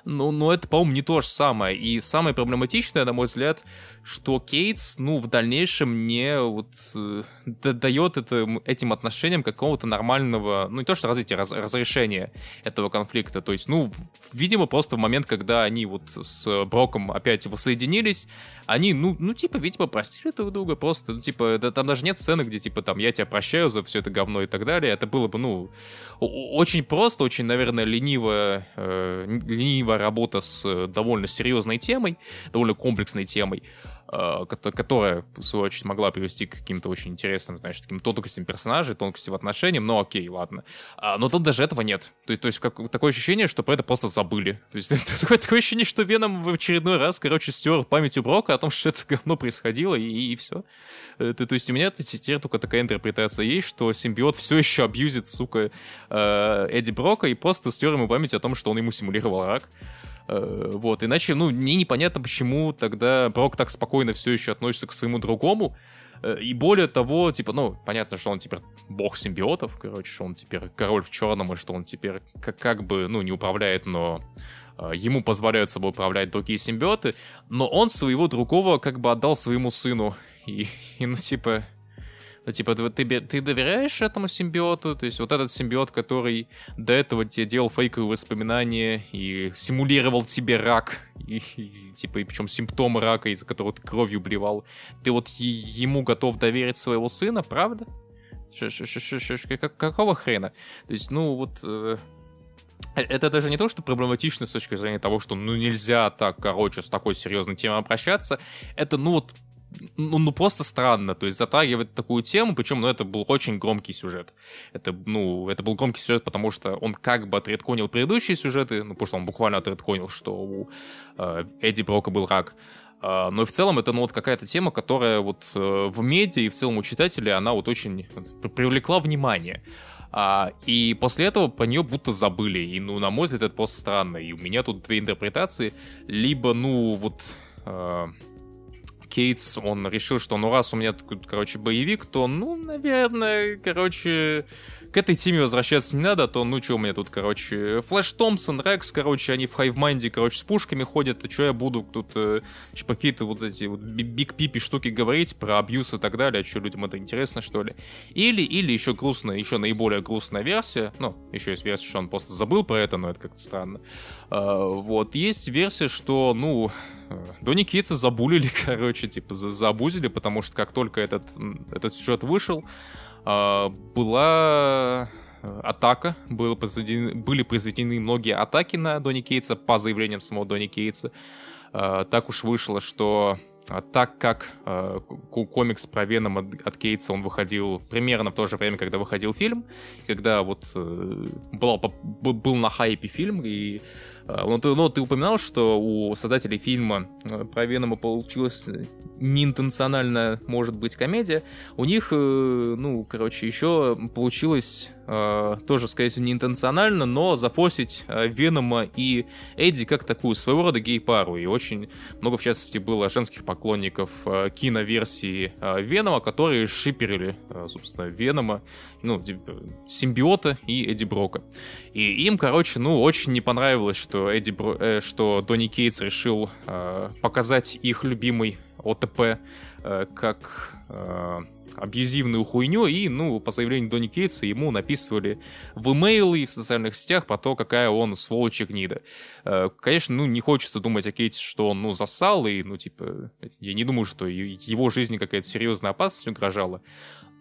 ну, но это, по-моему, не то же самое. И самое проблематичное, на мой взгляд, что Кейтс, ну, в дальнейшем не вот э, дает это, этим отношениям какого-то нормального, ну, не то что развития, раз, разрешения этого конфликта. То есть, ну, видимо, просто в момент, когда они вот с Броком опять воссоединились, они, ну, ну, типа, видимо, простили друг друга просто, ну, типа, да, там даже нет сцены, где, типа, там, я тебя прощаю за все это говно и так далее. Это было бы, ну, очень просто, очень, наверное, лениво, э, ленивая работа с довольно серьезной темой, довольно комплексной темой. Э, которая, в свою очередь, могла привести к каким-то очень интересным, значит, таким тонкостям персонажей, тонкостям в отношениях, но окей, ладно. А, но тут даже этого нет. То, то есть как, такое ощущение, что про это просто забыли. То есть такое, такое ощущение, что Веном в очередной раз, короче, стер память у Брока о том, что это говно происходило, и, и все. То, то есть у меня теперь только такая интерпретация есть, что симбиот все еще абьюзит, сука, э, Эдди Брока и просто стер ему память о том, что он ему симулировал рак. Э, вот, иначе, ну, мне непонятно, почему тогда Брок так спокойно все еще относится к своему другому. Э, и более того, типа, ну, понятно, что он теперь бог симбиотов, короче, что он теперь король в черном, и что он теперь как, как бы, ну, не управляет, но э, ему позволяют собой управлять другие симбиоты, но он своего другого как бы отдал своему сыну. И, и ну, типа, типа, ты, ты, доверяешь этому симбиоту? То есть вот этот симбиот, который до этого тебе делал фейковые воспоминания и симулировал тебе рак, и, и, типа, и причем симптомы рака, из-за которого ты кровью блевал, ты вот ему готов доверить своего сына, правда? Ш -ш -ш -ш какого хрена? То есть, ну, вот... Э это даже не то, что проблематично с точки зрения того, что ну нельзя так, короче, с такой серьезной темой обращаться. Это, ну вот, ну, ну просто странно, то есть затрагивать такую тему, причем, ну, это был очень громкий сюжет. Это, ну, это был громкий сюжет, потому что он как бы отредконил предыдущие сюжеты, ну, потому что он буквально отредконил, что у э, Эдди Брока был рак. Uh, но и в целом это ну, вот какая-то тема, которая вот uh, в медиа и в целом у читателей, она вот очень привлекла внимание. Uh, и после этого по нее будто забыли. И, ну, на мой взгляд, это просто странно. И у меня тут две интерпретации. Либо, ну, вот... Uh, Кейтс, он решил, что ну раз у меня, короче, боевик, то, ну, наверное, короче, к этой теме возвращаться не надо, а то, ну, что у меня тут, короче, Флэш Томпсон, Рекс, короче, они в hivemind е, короче, с пушками ходят, и что я буду тут э, какие-то вот эти вот big pp штуки говорить про абьюз и так далее, а что людям это интересно, что ли? Или, или еще грустная, еще наиболее грустная версия, ну, еще есть версия, что он просто забыл про это, но это как-то странно. А, вот, есть версия, что, ну, э, Донни Китса забулили, короче, типа, забузили, потому что как только этот, этот сюжет вышел, а, была э, атака, было произведены, были произведены многие атаки на Донни Кейтса по заявлениям самого Донни Кейтса. А, так уж вышло, что а, так как э, комикс про Веном от, Кейтса, он выходил примерно в то же время, когда выходил фильм, когда вот э, был, был на хайпе фильм, и ну, ты, ну, ты упоминал, что у создателей фильма э, про Венома получилось неинтенционально, может быть, комедия, у них, э, ну, короче, еще получилось э, тоже, скорее всего, неинтенционально, но зафорсить э, Венома и Эдди как такую своего рода гей-пару. И очень много, в частности, было женских поклонников э, киноверсии э, Венома, которые шиперили, э, собственно, Венома, ну, симбиота и Эдди Брока. И им, короче, ну, очень не понравилось, что Эдди Бро... э, что Донни Кейтс решил э, показать их любимый ОТП э, как э, абьюзивную хуйню, и, ну, по заявлению Донни Кейтса, ему написывали в имейлы и в социальных сетях про то, какая он сволочь и гнида. Э, конечно, ну, не хочется думать о Кейтсе, что он, ну, засал, и, ну, типа, я не думаю, что его жизни какая-то серьезная опасность угрожала,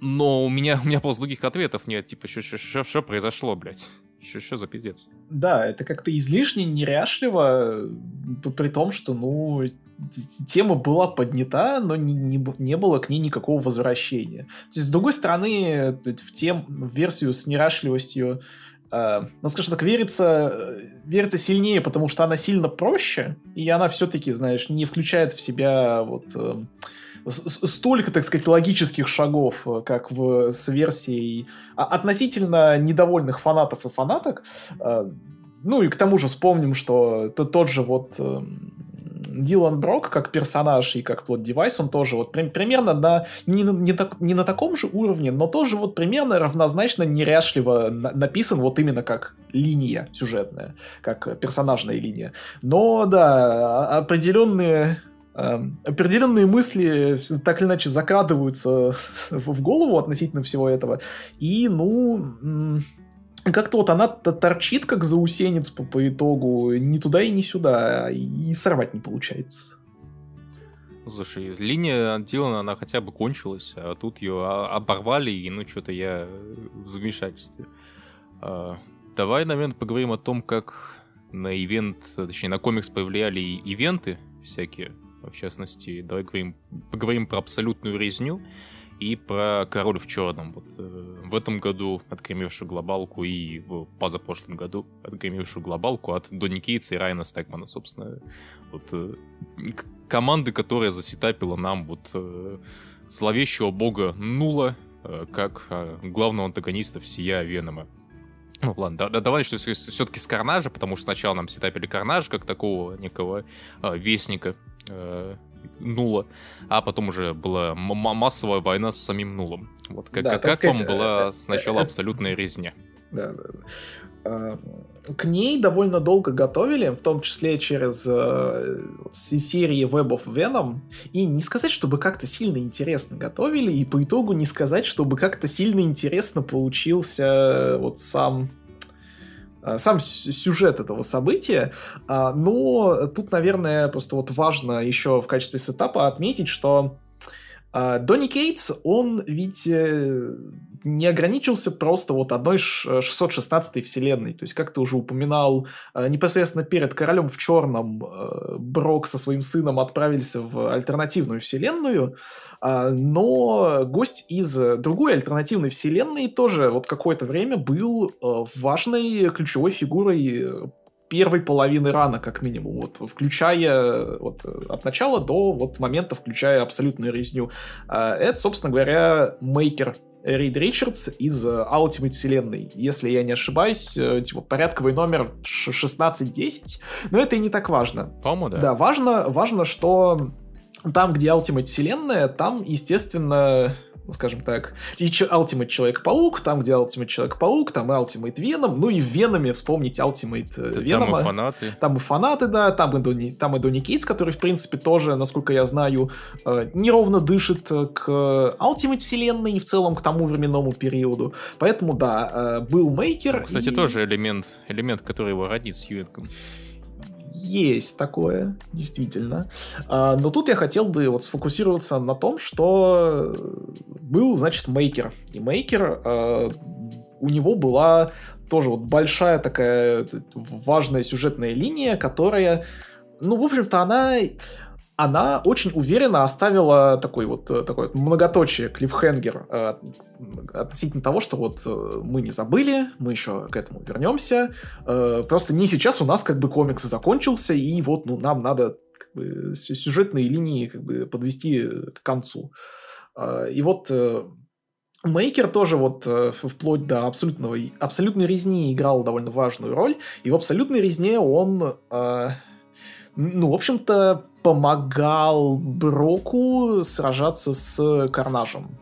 но у меня, у меня просто других ответов нет, типа, что произошло, блядь? Что, за пиздец? Да, это как-то излишне неряшливо, при том, что, ну, тема была поднята, но не, не, не было к ней никакого возвращения. То есть, с другой стороны, в, тем, в версию с нерашливостью, э, ну, скажем так, верится, верится сильнее, потому что она сильно проще, и она все-таки, знаешь, не включает в себя вот... Э, столько, так сказать, логических шагов, э, как в, с версией а, относительно недовольных фанатов и фанаток. Э, ну и к тому же вспомним, что тот же вот эм, Дилан Брок как персонаж и как плод девайс, он тоже вот при, примерно на не, не, так, не на таком же уровне, но тоже вот примерно равнозначно неряшливо на, написан вот именно как линия сюжетная, как персонажная линия. Но да, определенные эм, определенные мысли так или иначе закрадываются в голову относительно всего этого. И, ну, как-то вот она торчит, как заусенец по, по итогу, ни туда и ни сюда, и сорвать не получается. Слушай, линия Дилана, она хотя бы кончилась, а тут ее оборвали, и ну что-то я в замешательстве. А, давай, наверное, поговорим о том, как на ивент, точнее, на комикс повлияли ивенты всякие, в частности, давай поговорим, поговорим про абсолютную резню и про Король в черном. Вот, э, в этом году отгремевшую глобалку и в позапрошлом году отгремевшую глобалку от Донни Кейтса и Райана Стекмана, собственно. Вот, э, команды, которая засетапила нам вот э, зловещего бога Нула, э, как э, главного антагониста всея Венома. Ну ладно, да, да, давай что все-таки с Карнажа, потому что сначала нам сетапили Карнаж как такого некого э, вестника э, Нула, а потом уже была массовая война с самим Нулом. Вот как, да, как, как сказать, вам была э, сначала э, абсолютная резня? Да, да, да. А, к ней довольно долго готовили, в том числе через э, серии Web of Venom. И не сказать, чтобы как-то сильно интересно готовили, и по итогу не сказать, чтобы как-то сильно интересно получился вот сам сам сюжет этого события, а, но тут, наверное, просто вот важно еще в качестве сетапа отметить, что а, Донни Кейтс, он ведь э, не ограничился просто вот одной 616-й вселенной. То есть, как ты уже упоминал, э, непосредственно перед Королем в Черном Брок со своим сыном отправились в альтернативную вселенную, а, но гость из другой альтернативной вселенной тоже вот какое-то время был важной ключевой фигурой первой половины рана, как минимум, вот, включая вот, от начала до вот момента, включая абсолютную резню. А, это, собственно говоря, мейкер Рид Ричардс из Ultimate вселенной. Если я не ошибаюсь, э, типа порядковый номер 1610. Но это и не так важно. По-моему, да. Да, важно, важно, что там, где Ultimate вселенная, там, естественно, скажем так, и Ultimate Человек-паук, там, где Ultimate Человек-паук, там и Ultimate Веном, ну и в Веноме вспомнить Ultimate Венома. Там и фанаты. Там и фанаты, да, там и Донни, там и Донни Кейтс, который, в принципе, тоже, насколько я знаю, э, неровно дышит к Ultimate вселенной и в целом к тому временному периоду. Поэтому, да, э, был Мейкер. Ну, кстати, и... тоже элемент, элемент, который его родит с Юэтком. Есть такое, действительно. А, но тут я хотел бы вот сфокусироваться на том, что был, значит, мейкер. И мейкер, а, у него была тоже вот большая такая важная сюжетная линия, которая, ну, в общем-то, она она очень уверенно оставила такой вот, э, такой вот многоточие, клиффхенгер э, относительно того, что вот э, мы не забыли, мы еще к этому вернемся. Просто не сейчас у нас как бы комикс закончился, и вот ну, нам надо как бы, сюжетные линии как бы подвести к концу. И вот Мейкер тоже вот вплоть до абсолютного, абсолютной резни играл довольно важную роль, и в абсолютной резне он, ну, в общем-то, помогал Броку сражаться с Карнажем.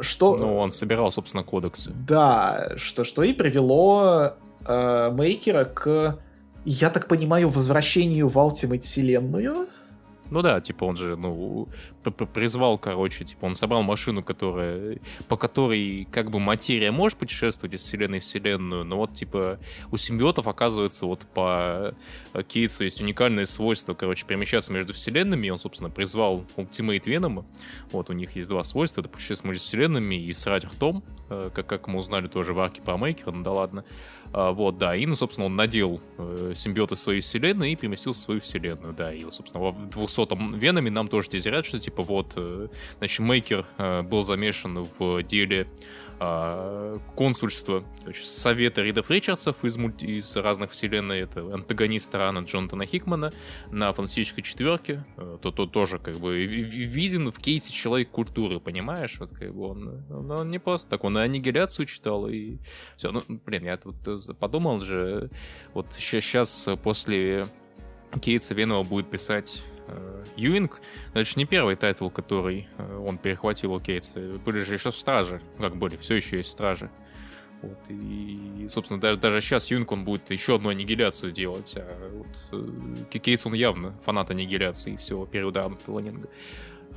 Что... Ну, он собирал, собственно, кодексы. Да, что, что и привело э, Мейкера к, я так понимаю, возвращению в Ultimate вселенную. Ну да, типа он же, ну, призвал, короче, типа он собрал машину, которая, по которой как бы материя может путешествовать из вселенной в вселенную, но вот типа у симбиотов оказывается вот по Кейтсу есть уникальное свойство, короче, перемещаться между вселенными, и он, собственно, призвал Ultimate Venom, вот у них есть два свойства, это путешествие между вселенными и срать ртом, э, как, как мы узнали тоже в арке про Мейкера, ну да ладно, а, вот, да, и, ну, собственно, он надел э, симбиоты своей вселенной и переместился в свою вселенную, да, и, собственно, в 200-м Веноме нам тоже тизерят, что, типа, вот, э, значит, Мейкер э, был замешан в деле а, консульство совета Ридов Ричардсов из, мульти... из разных вселенной, это антагонист Рана Джонатана Хикмана на фантастической четверке, э, то, то тоже как бы виден в Кейтсе человек культуры, понимаешь? Вот как бы он, он, он не просто так, он и аннигиляцию читал, и все. Ну, блин, я тут э, подумал же, вот сейчас после Кейтса Венома будет писать Э, Юинг, но это же не первый title, который э, он перехватил у Кейтса. Были же еще стражи, как были, все еще есть стражи. Вот, и, собственно, даже, даже сейчас Юинг, он будет еще одну аннигиляцию делать, а вот э, Кейтс, он явно фанат аннигиляции всего периода Абнетта-Лэннинга.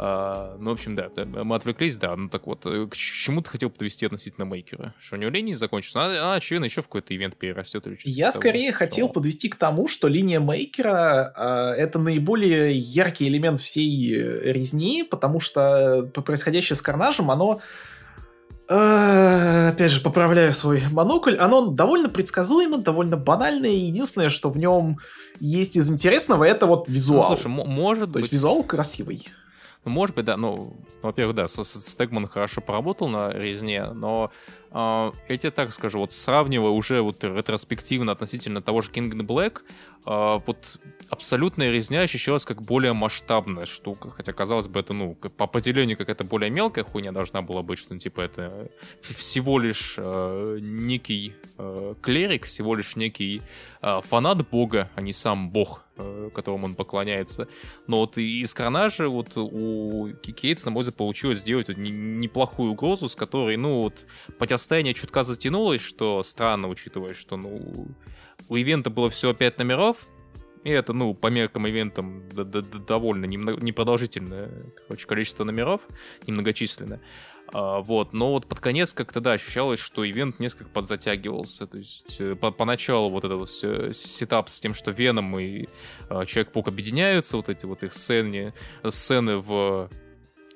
А, ну, в общем, да, мы отвлеклись, да. Ну так вот, э, к чему ты хотел подвести относительно мейкера? Что у него линия закончится? Она, она очевидно, еще в какой-то ивент перерастет или что-то. Я скорее того, хотел подвести к тому, что линия мейкера э, это наиболее яркий элемент всей э, резни, потому что происходящее с карнажем, оно э, опять же, поправляю свой монокль, оно довольно предсказуемо, довольно банальное. Единственное, что в нем есть из интересного, это вот визуал. Ну, слушай, может То быть... есть визуал красивый. Может быть, да, ну, во-первых, да, Стегман хорошо поработал на резне, но я тебе так скажу, вот сравнивая уже вот ретроспективно относительно того же King Black, э, вот абсолютная резня ощущалась как более масштабная штука, хотя, казалось бы, это, ну, по поделению какая-то более мелкая хуйня должна была быть, что, ну, типа, это всего лишь э, некий э, клерик, всего лишь некий э, фанат бога, а не сам бог, э, которому он поклоняется. Но вот из Карнажа вот у Кейтс, на мой взгляд, получилось сделать вот неплохую угрозу, с которой, ну, вот, противостояние чутка затянулось, что странно, учитывая, что, ну, у ивента было все пять номеров, и это, ну, по меркам ивентам довольно непродолжительное короче, количество номеров, немногочисленное. А, вот, но вот под конец как-то, да, ощущалось, что ивент несколько подзатягивался. То есть э, по поначалу вот этот вот сетап с тем, что Веном и э, Человек-паук объединяются, вот эти вот их сцены, сцены в а,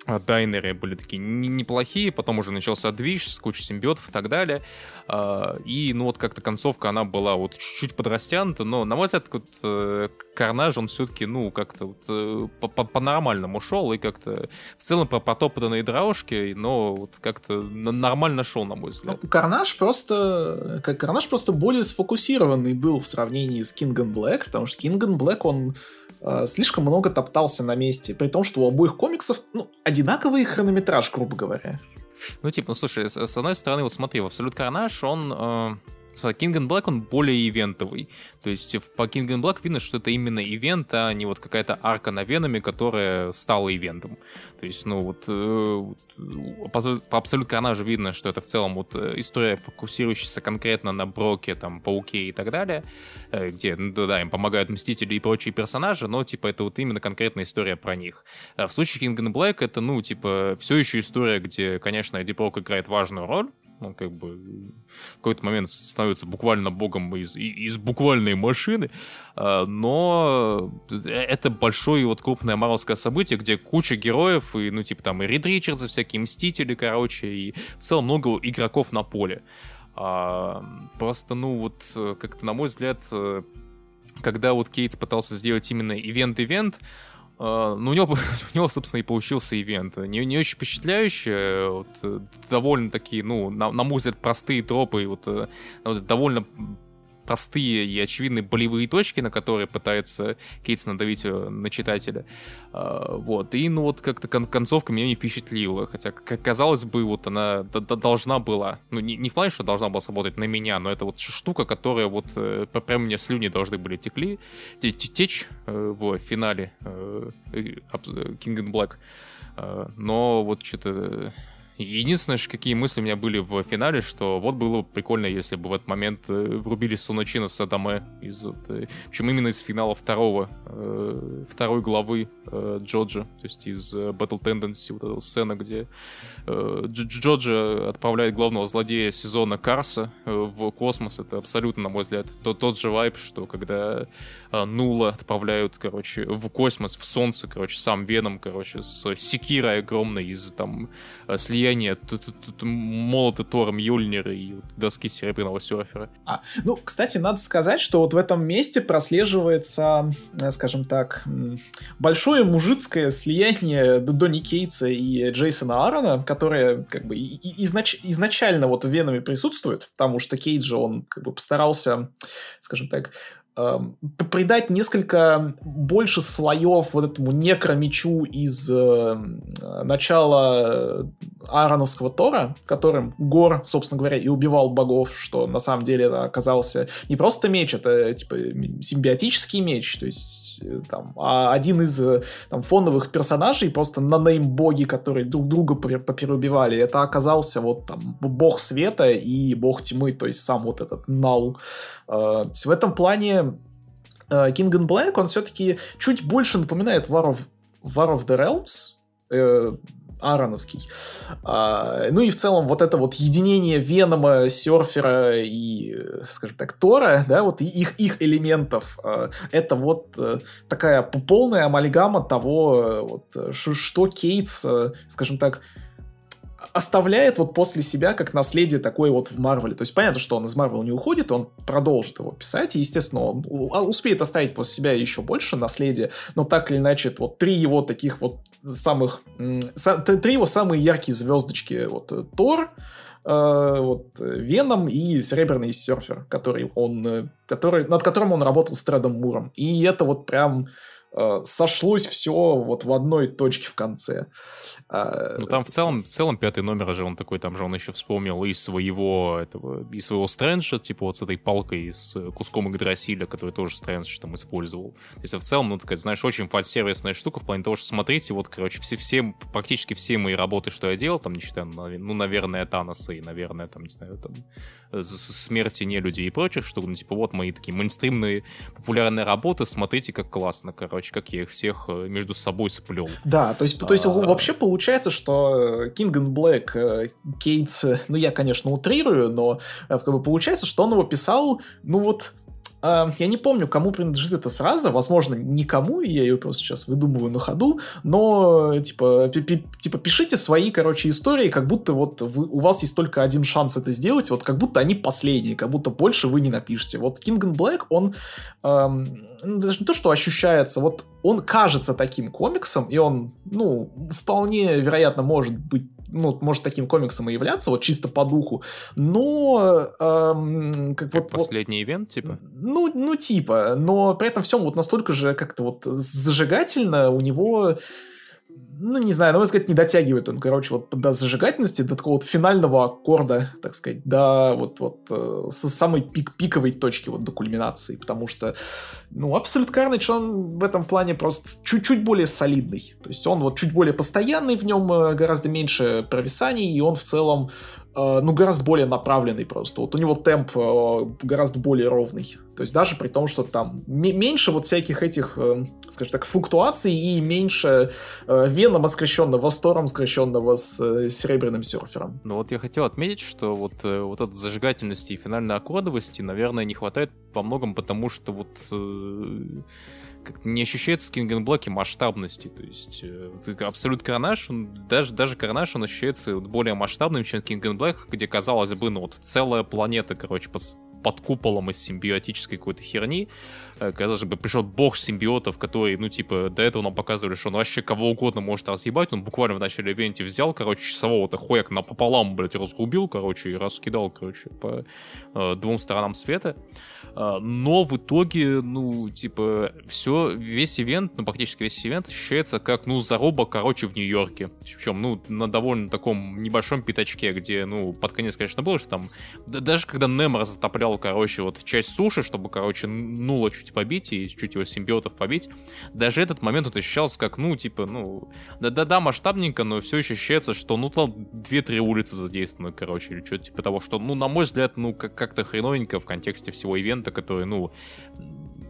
дайнеры были такие неплохие, потом уже начался движ с кучей симбиотов и так далее. А, и, ну, вот как-то концовка, она была вот чуть-чуть подрастянута, но, на мой взгляд, вот, э, Карнаж, он все-таки, ну, как-то вот, э, по-нормальному шел, и как-то в целом по потопанной дорожке, но вот как-то нормально шел, на мой взгляд. Ну, Карнаж просто... Карнаж просто более сфокусированный был в сравнении с and Black, потому что and Black, он э, слишком много топтался на месте, при том, что у обоих комиксов ну, одинаковый хронометраж, грубо говоря. Ну, типа, ну, слушай, с, с одной стороны, вот смотри, в Абсолют Карнаж, он... Э... King and Black, он более ивентовый. То есть по King and Black видно, что это именно ивент, а не вот какая-то арка на Венами, которая стала ивентом. То есть, ну вот, э, по, по Абсолют Карнажу видно, что это в целом вот э, история, фокусирующаяся конкретно на Броке, там, Пауке и так далее, э, где, ну, да, им помогают Мстители и прочие персонажи, но, типа, это вот именно конкретная история про них. А в случае King and Black это, ну, типа, все еще история, где, конечно, Эдди Брок играет важную роль, он как бы в какой-то момент становится буквально богом из, из буквальной машины, а, но это большое вот крупное марвелское событие, где куча героев, и, ну, типа там и Рид Ричардсы, всякие Мстители, короче, и в целом много игроков на поле. А, просто, ну, вот, как-то, на мой взгляд, когда вот Кейтс пытался сделать именно ивент-ивент, Uh, ну, у него, у него, собственно, и получился ивент. Не, не очень впечатляющий, вот, э, довольно такие, ну, на, на мой взгляд, простые тропы, вот, э, вот довольно простые и очевидные болевые точки, на которые пытается Кейтс надавить э, на читателя. А, вот. И, ну, вот как-то кон- концовка меня не впечатлила. Хотя, казалось бы, вот она должна была... Ну, не, не в плане, что должна была сработать на меня, но это вот штука, которая вот э, прям мне слюни должны были текли, течь э, в финале King and Black. Но вот что-то Единственное, какие мысли у меня были в финале, что вот было бы прикольно, если бы в этот момент э, врубили Суночина Садаме из вот, э, причем именно из финала второго э, второй главы Джоджа, то есть из Battle Tendency, вот эта сцена, где Джоджа отправляет главного злодея сезона Карса в космос. Это абсолютно, на мой взгляд, тот, тот же вайп, что когда Нула отправляют, короче, в космос, в солнце, короче, сам Веном, короче, с секирой огромной из там э, слияния молота Тором Юльнира и доски Серебряного серфера. А, ну, кстати, надо сказать, что вот в этом месте прослеживается, э, скажем так, большое мужицкое слияние Донни Кейтса и Джейсона Аарона, которое как бы изнач... изначально вот в Веноме присутствует, потому что Кейт же он как бы постарался, скажем так, Эм, придать несколько больше слоев вот этому некромечу из э, начала Аароновского Тора, которым Гор, собственно говоря, и убивал богов, что на самом деле это оказался не просто меч, это типа симбиотический меч, то есть Э, там, а один из э, там, фоновых персонажей, просто на нейм-боги, которые друг друга попереубивали, это оказался вот там бог света и бог тьмы, то есть сам вот этот Нал. Э, в этом плане King and Black, он все-таки чуть больше напоминает War of, War of the Realms, Аароновский. А, ну и в целом вот это вот единение Венома, Серфера и, скажем так, Тора, да, вот их, их элементов, а, это вот а, такая полная амальгама того, вот, что Кейтс, а, скажем так, оставляет вот после себя как наследие такое вот в Марвеле. То есть понятно, что он из Марвела не уходит, он продолжит его писать, и, естественно, он успеет оставить после себя еще больше наследия, но так или иначе, вот три его таких вот самых... Три его самые яркие звездочки. Вот э, Тор, э, вот Веном и Серебряный серфер, который он, э, который, над которым он работал с Тредом Муром. И это вот прям Э, сошлось все вот в одной точке в конце. А, ну там в целом, в целом пятый номер же он такой, там же он еще вспомнил из своего этого, из своего Стрэнджа, типа вот с этой палкой, с куском Игдрасиля, который тоже Стрэндж там использовал. То есть в целом, ну такая, знаешь, очень фан-сервисная штука в плане того, что смотрите, вот, короче, все, все, практически все мои работы, что я делал, там, не считая, ну, наверное, Таноса и, наверное, там, не знаю, там, смерти не людей и прочих штук, ну, типа, вот мои такие мейнстримные популярные работы, смотрите, как классно, короче, как я их всех э, между собой сплел. Да, то есть, то есть а... вообще получается, что King and Black, Кейтс, ну, я, конечно, утрирую, но э, как бы получается, что он его писал, ну, вот я не помню, кому принадлежит эта фраза, возможно, никому, и я ее просто сейчас выдумываю на ходу, но, типа, типа пишите свои, короче, истории, как будто вот вы, у вас есть только один шанс это сделать, вот как будто они последние, как будто больше вы не напишете. Вот and Black, он эм, даже не то, что ощущается, вот он кажется таким комиксом, и он, ну, вполне вероятно может быть ну, может таким комиксом и являться, вот чисто по духу, но... Эм, как, как вот, последний вот, ивент, типа? Ну, ну, типа, но при этом всем вот настолько же как-то вот зажигательно у него ну, не знаю, на мой взгляд, не дотягивает он, короче, вот до зажигательности, до такого вот финального аккорда, так сказать, до вот, вот э, с самой пик пиковой точки, вот до кульминации, потому что, ну, Absolute Carnage, он в этом плане просто чуть-чуть более солидный, то есть он вот чуть более постоянный, в нем э, гораздо меньше провисаний, и он в целом ну, гораздо более направленный просто. Вот у него темп э, гораздо более ровный. То есть даже при том, что там меньше вот всяких этих, э, скажем так, флуктуаций и меньше Венома скрещенного с Тором, скрещенного с Серебряным серфером. Ну вот я хотел отметить, что вот, вот этой зажигательности и финальной аккордовости, наверное, не хватает по многому, потому что вот не ощущается в Black масштабности. То есть э, Абсолют Карнаж, он, даже, даже Карнаж, он ощущается более масштабным, чем Black, где, казалось бы, ну вот целая планета, короче, под, под куполом из симбиотической какой-то херни. Э, казалось бы, пришел бог симбиотов, который, ну, типа, до этого нам показывали, что он вообще кого угодно может разъебать. Он буквально в начале ивенте взял, короче, часового-то хуяк напополам, блядь, разгубил, короче, и раскидал, короче, по э, двум сторонам света. Но в итоге, ну, типа, все, весь ивент, ну, практически весь ивент ощущается как, ну, заруба, короче, в Нью-Йорке. Причем, ну, на довольно таком небольшом пятачке, где, ну, под конец, конечно, было, что там, даже когда Немор затоплял, короче, вот часть суши, чтобы, короче, нула чуть побить и чуть его симбиотов побить, даже этот момент вот ощущался как, ну, типа, ну, да-да-да, масштабненько, но все еще ощущается, что, ну, там две-три улицы задействованы, короче, или что-то типа того, что, ну, на мой взгляд, ну, как- как-то хреновенько в контексте всего ивента, который, ну,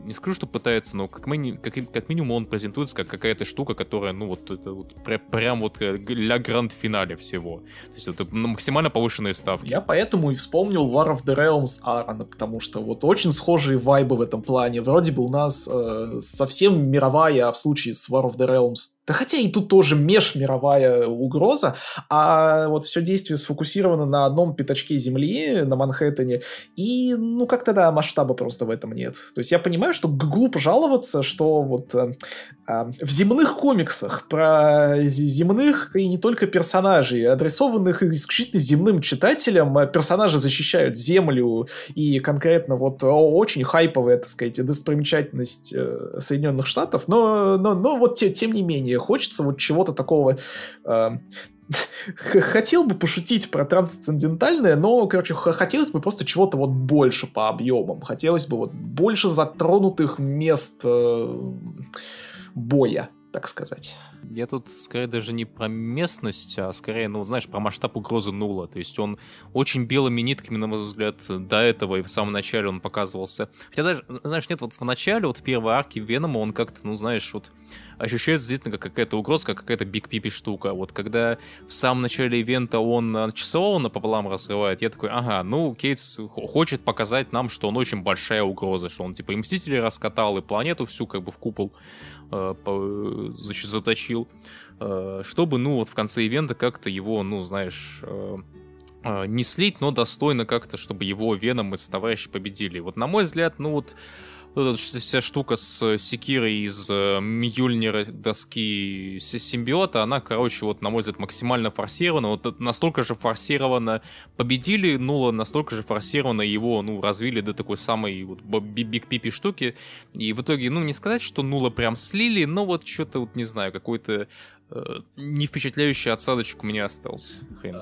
не скажу, что пытается, но как, ми- как, как минимум он презентуется как какая-то штука, которая, ну, вот, это вот пря- прям вот для гранд-финале всего. То есть это максимально повышенные ставки. Я поэтому и вспомнил War of the Realms Аарона, потому что вот очень схожие вайбы в этом плане. Вроде бы у нас э, совсем мировая, а в случае с War of the Realms да хотя и тут тоже межмировая угроза, а вот все действие сфокусировано на одном пятачке земли, на Манхэттене, и, ну, как-то, да, масштаба просто в этом нет. То есть я понимаю, что глупо жаловаться, что вот э, э, в земных комиксах про земных и не только персонажей, адресованных исключительно земным читателям, э, персонажи защищают землю, и конкретно вот очень хайповая, так сказать, достопримечательность э, Соединенных Штатов, но, но, но вот те, тем не менее, хочется вот чего-то такого... Э, хотел бы пошутить про трансцендентальное, но, короче, хотелось бы просто чего-то вот больше по объемам. Хотелось бы вот больше затронутых мест э, боя, так сказать. Я тут скорее даже не про местность, а скорее, ну, знаешь, про масштаб угрозы нула. То есть он очень белыми нитками, на мой взгляд, до этого и в самом начале он показывался. Хотя даже, знаешь, нет, вот в начале, вот в первой арке Венома он как-то, ну, знаешь, вот ощущается действительно как какая-то угроза, как какая-то биг пипи штука. Вот когда в самом начале ивента он часового напополам разрывает, я такой, ага, ну, Кейтс хочет показать нам, что он очень большая угроза, что он типа и Мстители раскатал, и планету всю как бы в купол э, значит, заточил, э, чтобы, ну, вот в конце ивента как-то его, ну, знаешь... Э, э не слить, но достойно как-то, чтобы его Веном и товарищи победили. Вот на мой взгляд, ну вот вот эта вся штука с секирой из э, Мьюльнира доски симбиота, она, короче, вот, на мой взгляд, максимально форсирована. Вот настолько же форсировано победили Нула, настолько же форсировано его, ну, развили до такой самой вот, биг пипи штуки. И в итоге, ну, не сказать, что Нула прям слили, но вот что-то, вот, не знаю, какой-то Э, не впечатляющий осадочек у меня остался.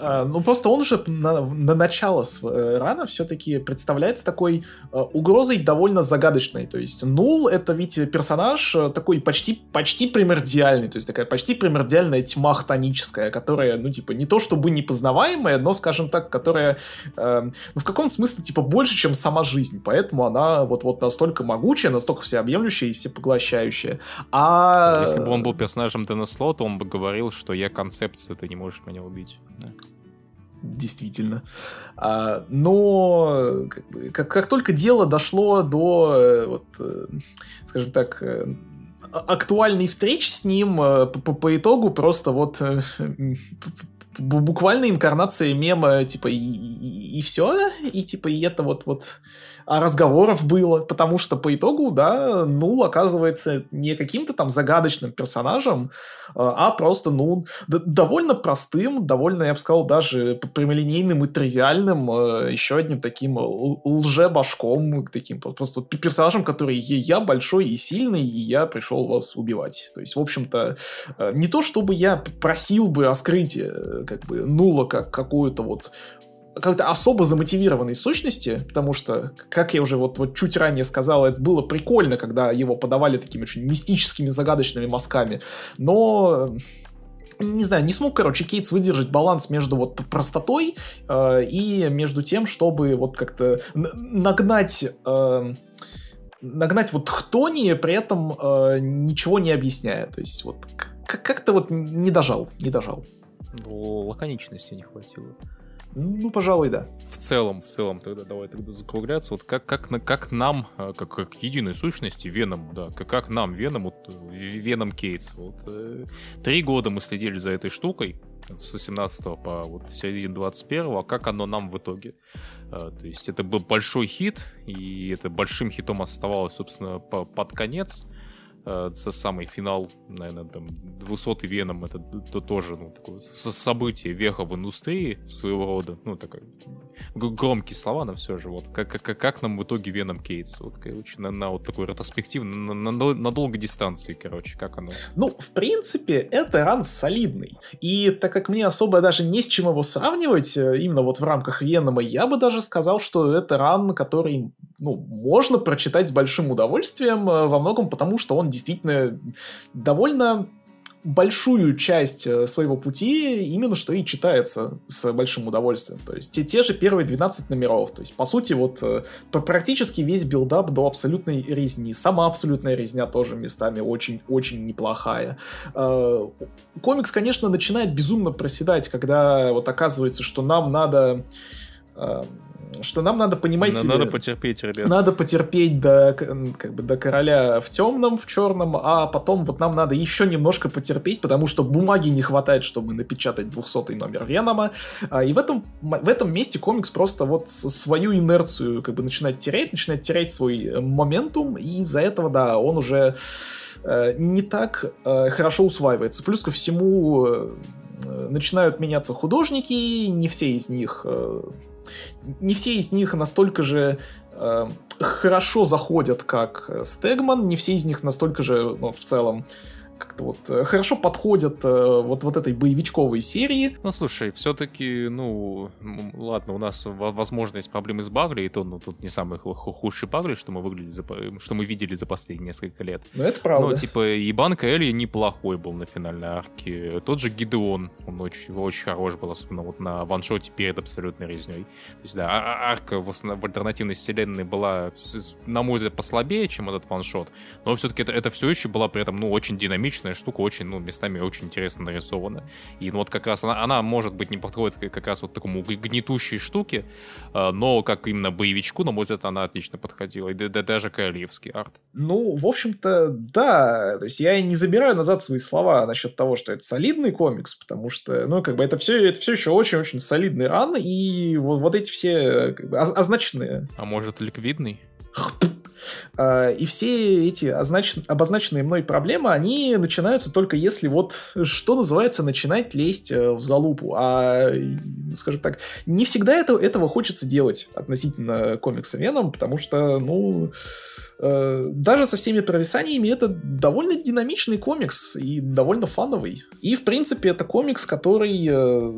А, ну, просто он же на, на начало э, рана все-таки представляется такой а, угрозой довольно загадочной. То есть Нул — это ведь персонаж такой почти, почти примордиальный, то есть такая почти примордиальная тьма хтоническая, которая, ну, типа, не то чтобы непознаваемая, но, скажем так, которая, э, ну, в каком смысле, типа, больше, чем сама жизнь. Поэтому она вот-вот настолько могучая, настолько всеобъемлющая и всепоглощающая. А... Если бы он был персонажем Дэна Слота, он бы говорил, что я концепция, ты не можешь меня убить. Да. Действительно. А, но как, как, только дело дошло до, э, вот, э, скажем так, э, актуальной встречи с ним, по, по итогу просто вот буквально инкарнация мема, типа, и, и, и все, и типа, и это вот, вот разговоров было, потому что по итогу, да, Нул оказывается не каким-то там загадочным персонажем, а, а просто, ну, довольно простым, довольно, я бы сказал, даже прямолинейным и тривиальным, а, еще одним таким лже-башком, таким просто персонажем, который я большой и сильный, и я пришел вас убивать. То есть, в общем-то, а, не то чтобы я просил бы раскрытие, как бы, Нула как какую-то вот как-то особо замотивированной сущности, потому что, как я уже вот, вот чуть ранее сказал, это было прикольно, когда его подавали такими очень мистическими, загадочными мазками, но не знаю, не смог, короче, Кейтс выдержать баланс между вот простотой э, и между тем, чтобы вот как-то нагнать... Э, нагнать вот хтонии, при этом э, ничего не объясняя. То есть вот как-то вот не дожал, не дожал. Лаконичности не хватило. Ну, пожалуй, да. В целом, в целом, тогда давай тогда закругляться. Вот как, как, как нам, э, как, как единой сущности, Веном, да, как, как нам, Веном, вот, Веном Кейтс. Вот, э, три года мы следили за этой штукой, с 18 по вот середину 21 а как оно нам в итоге. Э, то есть это был большой хит, и это большим хитом оставалось, собственно, по, под конец э, самый финал, наверное, там, 200 Веном, это то, тоже, ну, такое событие веха в индустрии своего рода, ну, такой громкие слова, но все же, вот, как, как, как нам в итоге Веном Кейтс, вот, короче, на, на вот такой ретроспектив, на, на, на долгой дистанции, короче, как оно? Ну, в принципе, это ран солидный, и так как мне особо даже не с чем его сравнивать, э, именно вот в рамках Венома, я бы даже сказал, что это ран, который, ну, можно прочитать с большим удовольствием, э, во многом потому, что он действительно довольно большую часть э, своего пути именно что и читается с большим удовольствием. То есть те, те же первые 12 номеров. То есть, по сути, вот э, практически весь build-up до абсолютной резни. Сама абсолютная резня тоже местами очень-очень неплохая. Комикс, конечно, начинает безумно проседать, когда вот оказывается, что нам надо что нам надо понимать... Надо, надо потерпеть, ребят. Надо потерпеть до, как бы, до короля в темном, в черном, а потом вот нам надо еще немножко потерпеть, потому что бумаги не хватает, чтобы напечатать 200 номер Венома. А, и в этом, в этом месте комикс просто вот свою инерцию как бы начинает терять, начинает терять свой э, моментум, и из-за этого, да, он уже э, не так э, хорошо усваивается. Плюс ко всему начинают меняться художники, не все из них не все из них настолько же э, хорошо заходят, как Стегман, не все из них настолько же, ну, в целом, как-то вот э, хорошо подходят э, вот, вот этой боевичковой серии. Ну, слушай, все-таки, ну, ладно, у нас, возможно, есть проблемы с Багли, и то, ну, тут не самый худший Багли, что мы, выглядели за, что мы видели за последние несколько лет. Ну, это правда. Но, типа, и Банка Элли неплохой был на финальной арке. Тот же Гидеон, он очень, очень хорош был, особенно вот на ваншоте перед абсолютной резней. То есть, да, а, а, арка в, основ... в альтернативной вселенной была, на мой взгляд, послабее, чем этот ваншот, но все-таки это, это все еще была при этом, ну, очень динамичная динамичная штука, очень, ну, местами очень интересно нарисована. И ну, вот как раз она, она, может быть, не подходит как раз вот такому гнетущей штуке, а, но как именно боевичку, на мой взгляд, она отлично подходила. И да, да, даже королевский арт. Ну, в общем-то, да. То есть я не забираю назад свои слова насчет того, что это солидный комикс, потому что, ну, как бы это все, это все еще очень-очень солидный ран, и вот, вот эти все как бы, означенные... А может, ликвидный? А, и все эти означен... обозначенные мной проблемы, они начинаются только если вот, что называется, начинать лезть э, в залупу. А, скажем так, не всегда это, этого хочется делать относительно комикса Веном, потому что, ну, э, даже со всеми провисаниями это довольно динамичный комикс и довольно фановый. И, в принципе, это комикс, который э,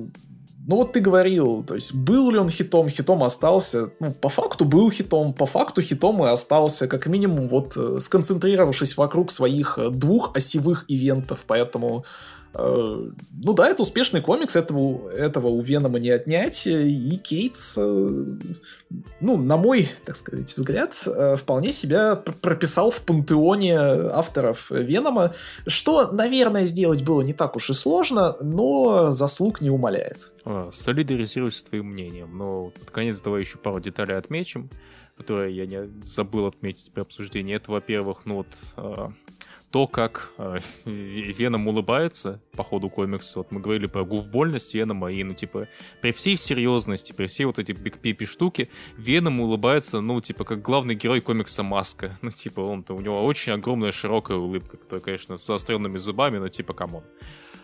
ну вот ты говорил, то есть был ли он хитом, хитом остался. Ну, по факту был хитом, по факту хитом и остался, как минимум, вот э, сконцентрировавшись вокруг своих э, двух осевых ивентов, поэтому ну да, это успешный комикс, этого, этого у Венома не отнять, и Кейтс, э, ну, на мой, так сказать, взгляд, э, вполне себя прописал в пантеоне авторов Венома, что, наверное, сделать было не так уж и сложно, но заслуг не умаляет. А, солидаризируюсь с твоим мнением, но под конец давай еще пару деталей отмечим, которые я не забыл отметить при обсуждении. Это, во-первых, ну вот то, как э, Веном улыбается по ходу комикса. Вот мы говорили про гуфбольность Венома, и, ну, типа, при всей серьезности, при всей вот эти big pp штуки, Веном улыбается, ну, типа, как главный герой комикса Маска. Ну, типа, он-то, у него очень огромная широкая улыбка, которая, конечно, с заостренными зубами, но, типа, come on.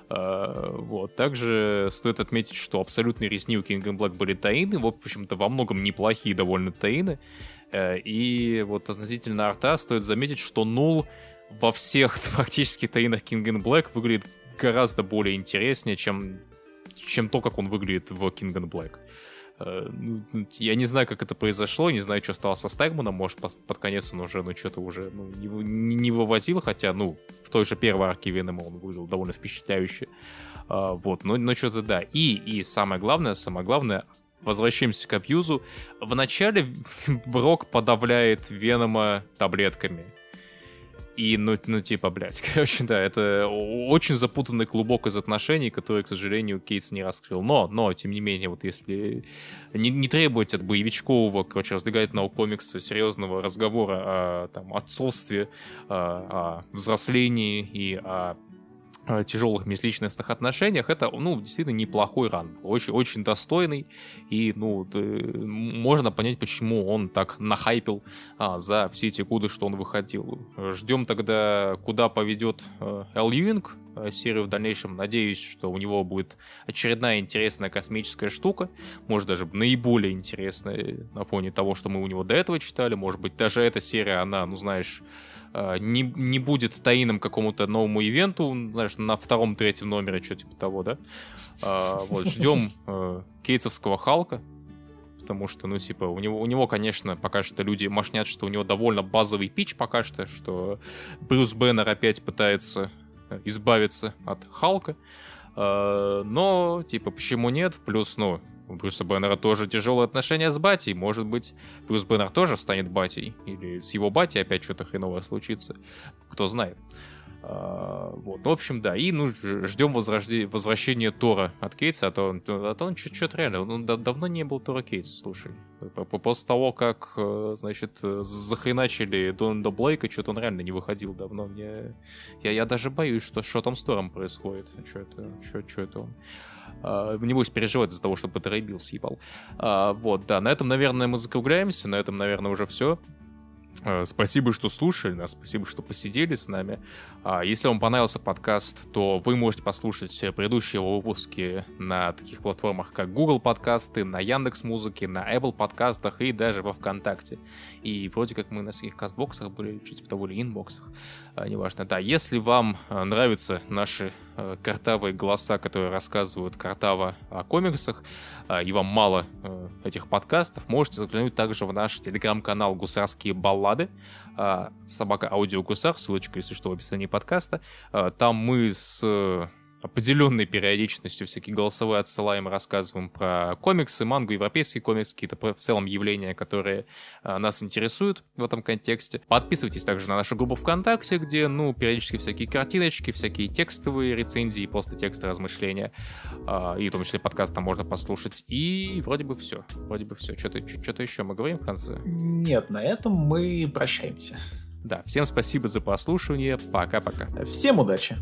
Э, вот. Также стоит отметить, что абсолютные резни у King in Black были tie-in ы, в общем-то, во многом неплохие довольно tie-in ы. Э, и вот относительно арта стоит заметить, что Нул во всех практически tie-in ах King in Black выглядит гораздо более интереснее, чем, чем то, как он выглядит в King in Black. Э, ну, я не знаю, как это произошло, не знаю, что стало со Стэгманом, может, под конец он уже, ну, что-то уже ну, не, не вывозил, хотя, ну, в той же первой арке Венома он выглядел довольно впечатляюще. А, вот, но, но что-то да. И, и самое главное, самое главное, возвращаемся к абьюзу. Вначале Брок подавляет Венома таблетками. И, ну, ну, типа, блядь, короче, да, это очень запутанный клубок из отношений, который, к сожалению, Кейтс не раскрыл. Но, но, тем не менее, вот если не, не требовать от боевичкового, короче, раздвигательного комикса серьезного разговора о там, отцовстве, о, о взрослении и о тяжелых межличностных отношениях, это, ну, действительно неплохой ран. Очень, очень достойный. И, ну, можно понять, почему он так нахайпил а, за все эти годы, что он выходил. Ждем тогда, куда поведет э, Эл Юинг э, серию в дальнейшем. Надеюсь, что у него будет очередная интересная космическая штука. Может, даже наиболее интересная на фоне того, что мы у него до этого читали. Может быть, даже эта серия, она, ну, знаешь, Э, не, не будет таином какому-то новому ивенту, знаешь, на втором-третьем номере, что типа того, да. А, вот, ждем э, кейтсовского Халка, потому что, ну, типа, у него, у него, конечно, пока что люди мошнят, что у него довольно базовый пич пока что, что Брюс Беннер опять пытается избавиться от Халка. Э, но, типа, почему нет? Плюс, ну, у Брюса Бэннера тоже тяжелые отношения с Батей. Может быть, Брюс Бэннер тоже станет Батей. Или с его Батей опять что-то хреновое случится. Кто знает. А, вот. Ну, в общем, да. И ну, ждем возрожде... возвращения Тора от Кейтса, а то, а то он что-то реально, он давно не был Тора Кейтса, слушай. После того, как, э, значит, захреначили Дональда Блейка, что-то он реально не выходил давно. Мне... Я, я даже боюсь, что что там с Тором происходит. Что это, что, что это он? Uh, небось переживать из-за того, что Батерейбил съебал. Uh, вот, да, на этом, наверное, мы закругляемся, на этом, наверное, уже все. Э, спасибо, что слушали нас, спасибо, что посидели с нами. А, если вам понравился подкаст, то вы можете послушать предыдущие выпуски на таких платформах, как Google подкасты, на Яндекс Музыке, на Apple подкастах и даже во Вконтакте. И вроде как мы на всяких кастбоксах были, чуть типа того ли инбоксах, а, неважно. Да, если вам э, нравятся наши картавые голоса, которые рассказывают картаво о комиксах, и вам мало этих подкастов, можете заглянуть также в наш телеграм-канал «Гусарские баллады». А, собака Аудио Гусар, ссылочка, если что, в описании подкаста. А, там мы с определенной периодичностью всякие голосовые отсылаем, рассказываем про комиксы, мангу, европейские комиксы, какие-то в целом явления, которые а, нас интересуют в этом контексте. Подписывайтесь также на нашу группу ВКонтакте, где, ну, периодически всякие картиночки, всякие текстовые рецензии, просто тексты размышления, а, и в том числе подкаст там можно послушать. И вроде бы все. Вроде бы все. Что-то еще мы говорим в конце? Нет, на этом мы прощаемся. Да, всем спасибо за прослушивание. Пока-пока. Всем удачи.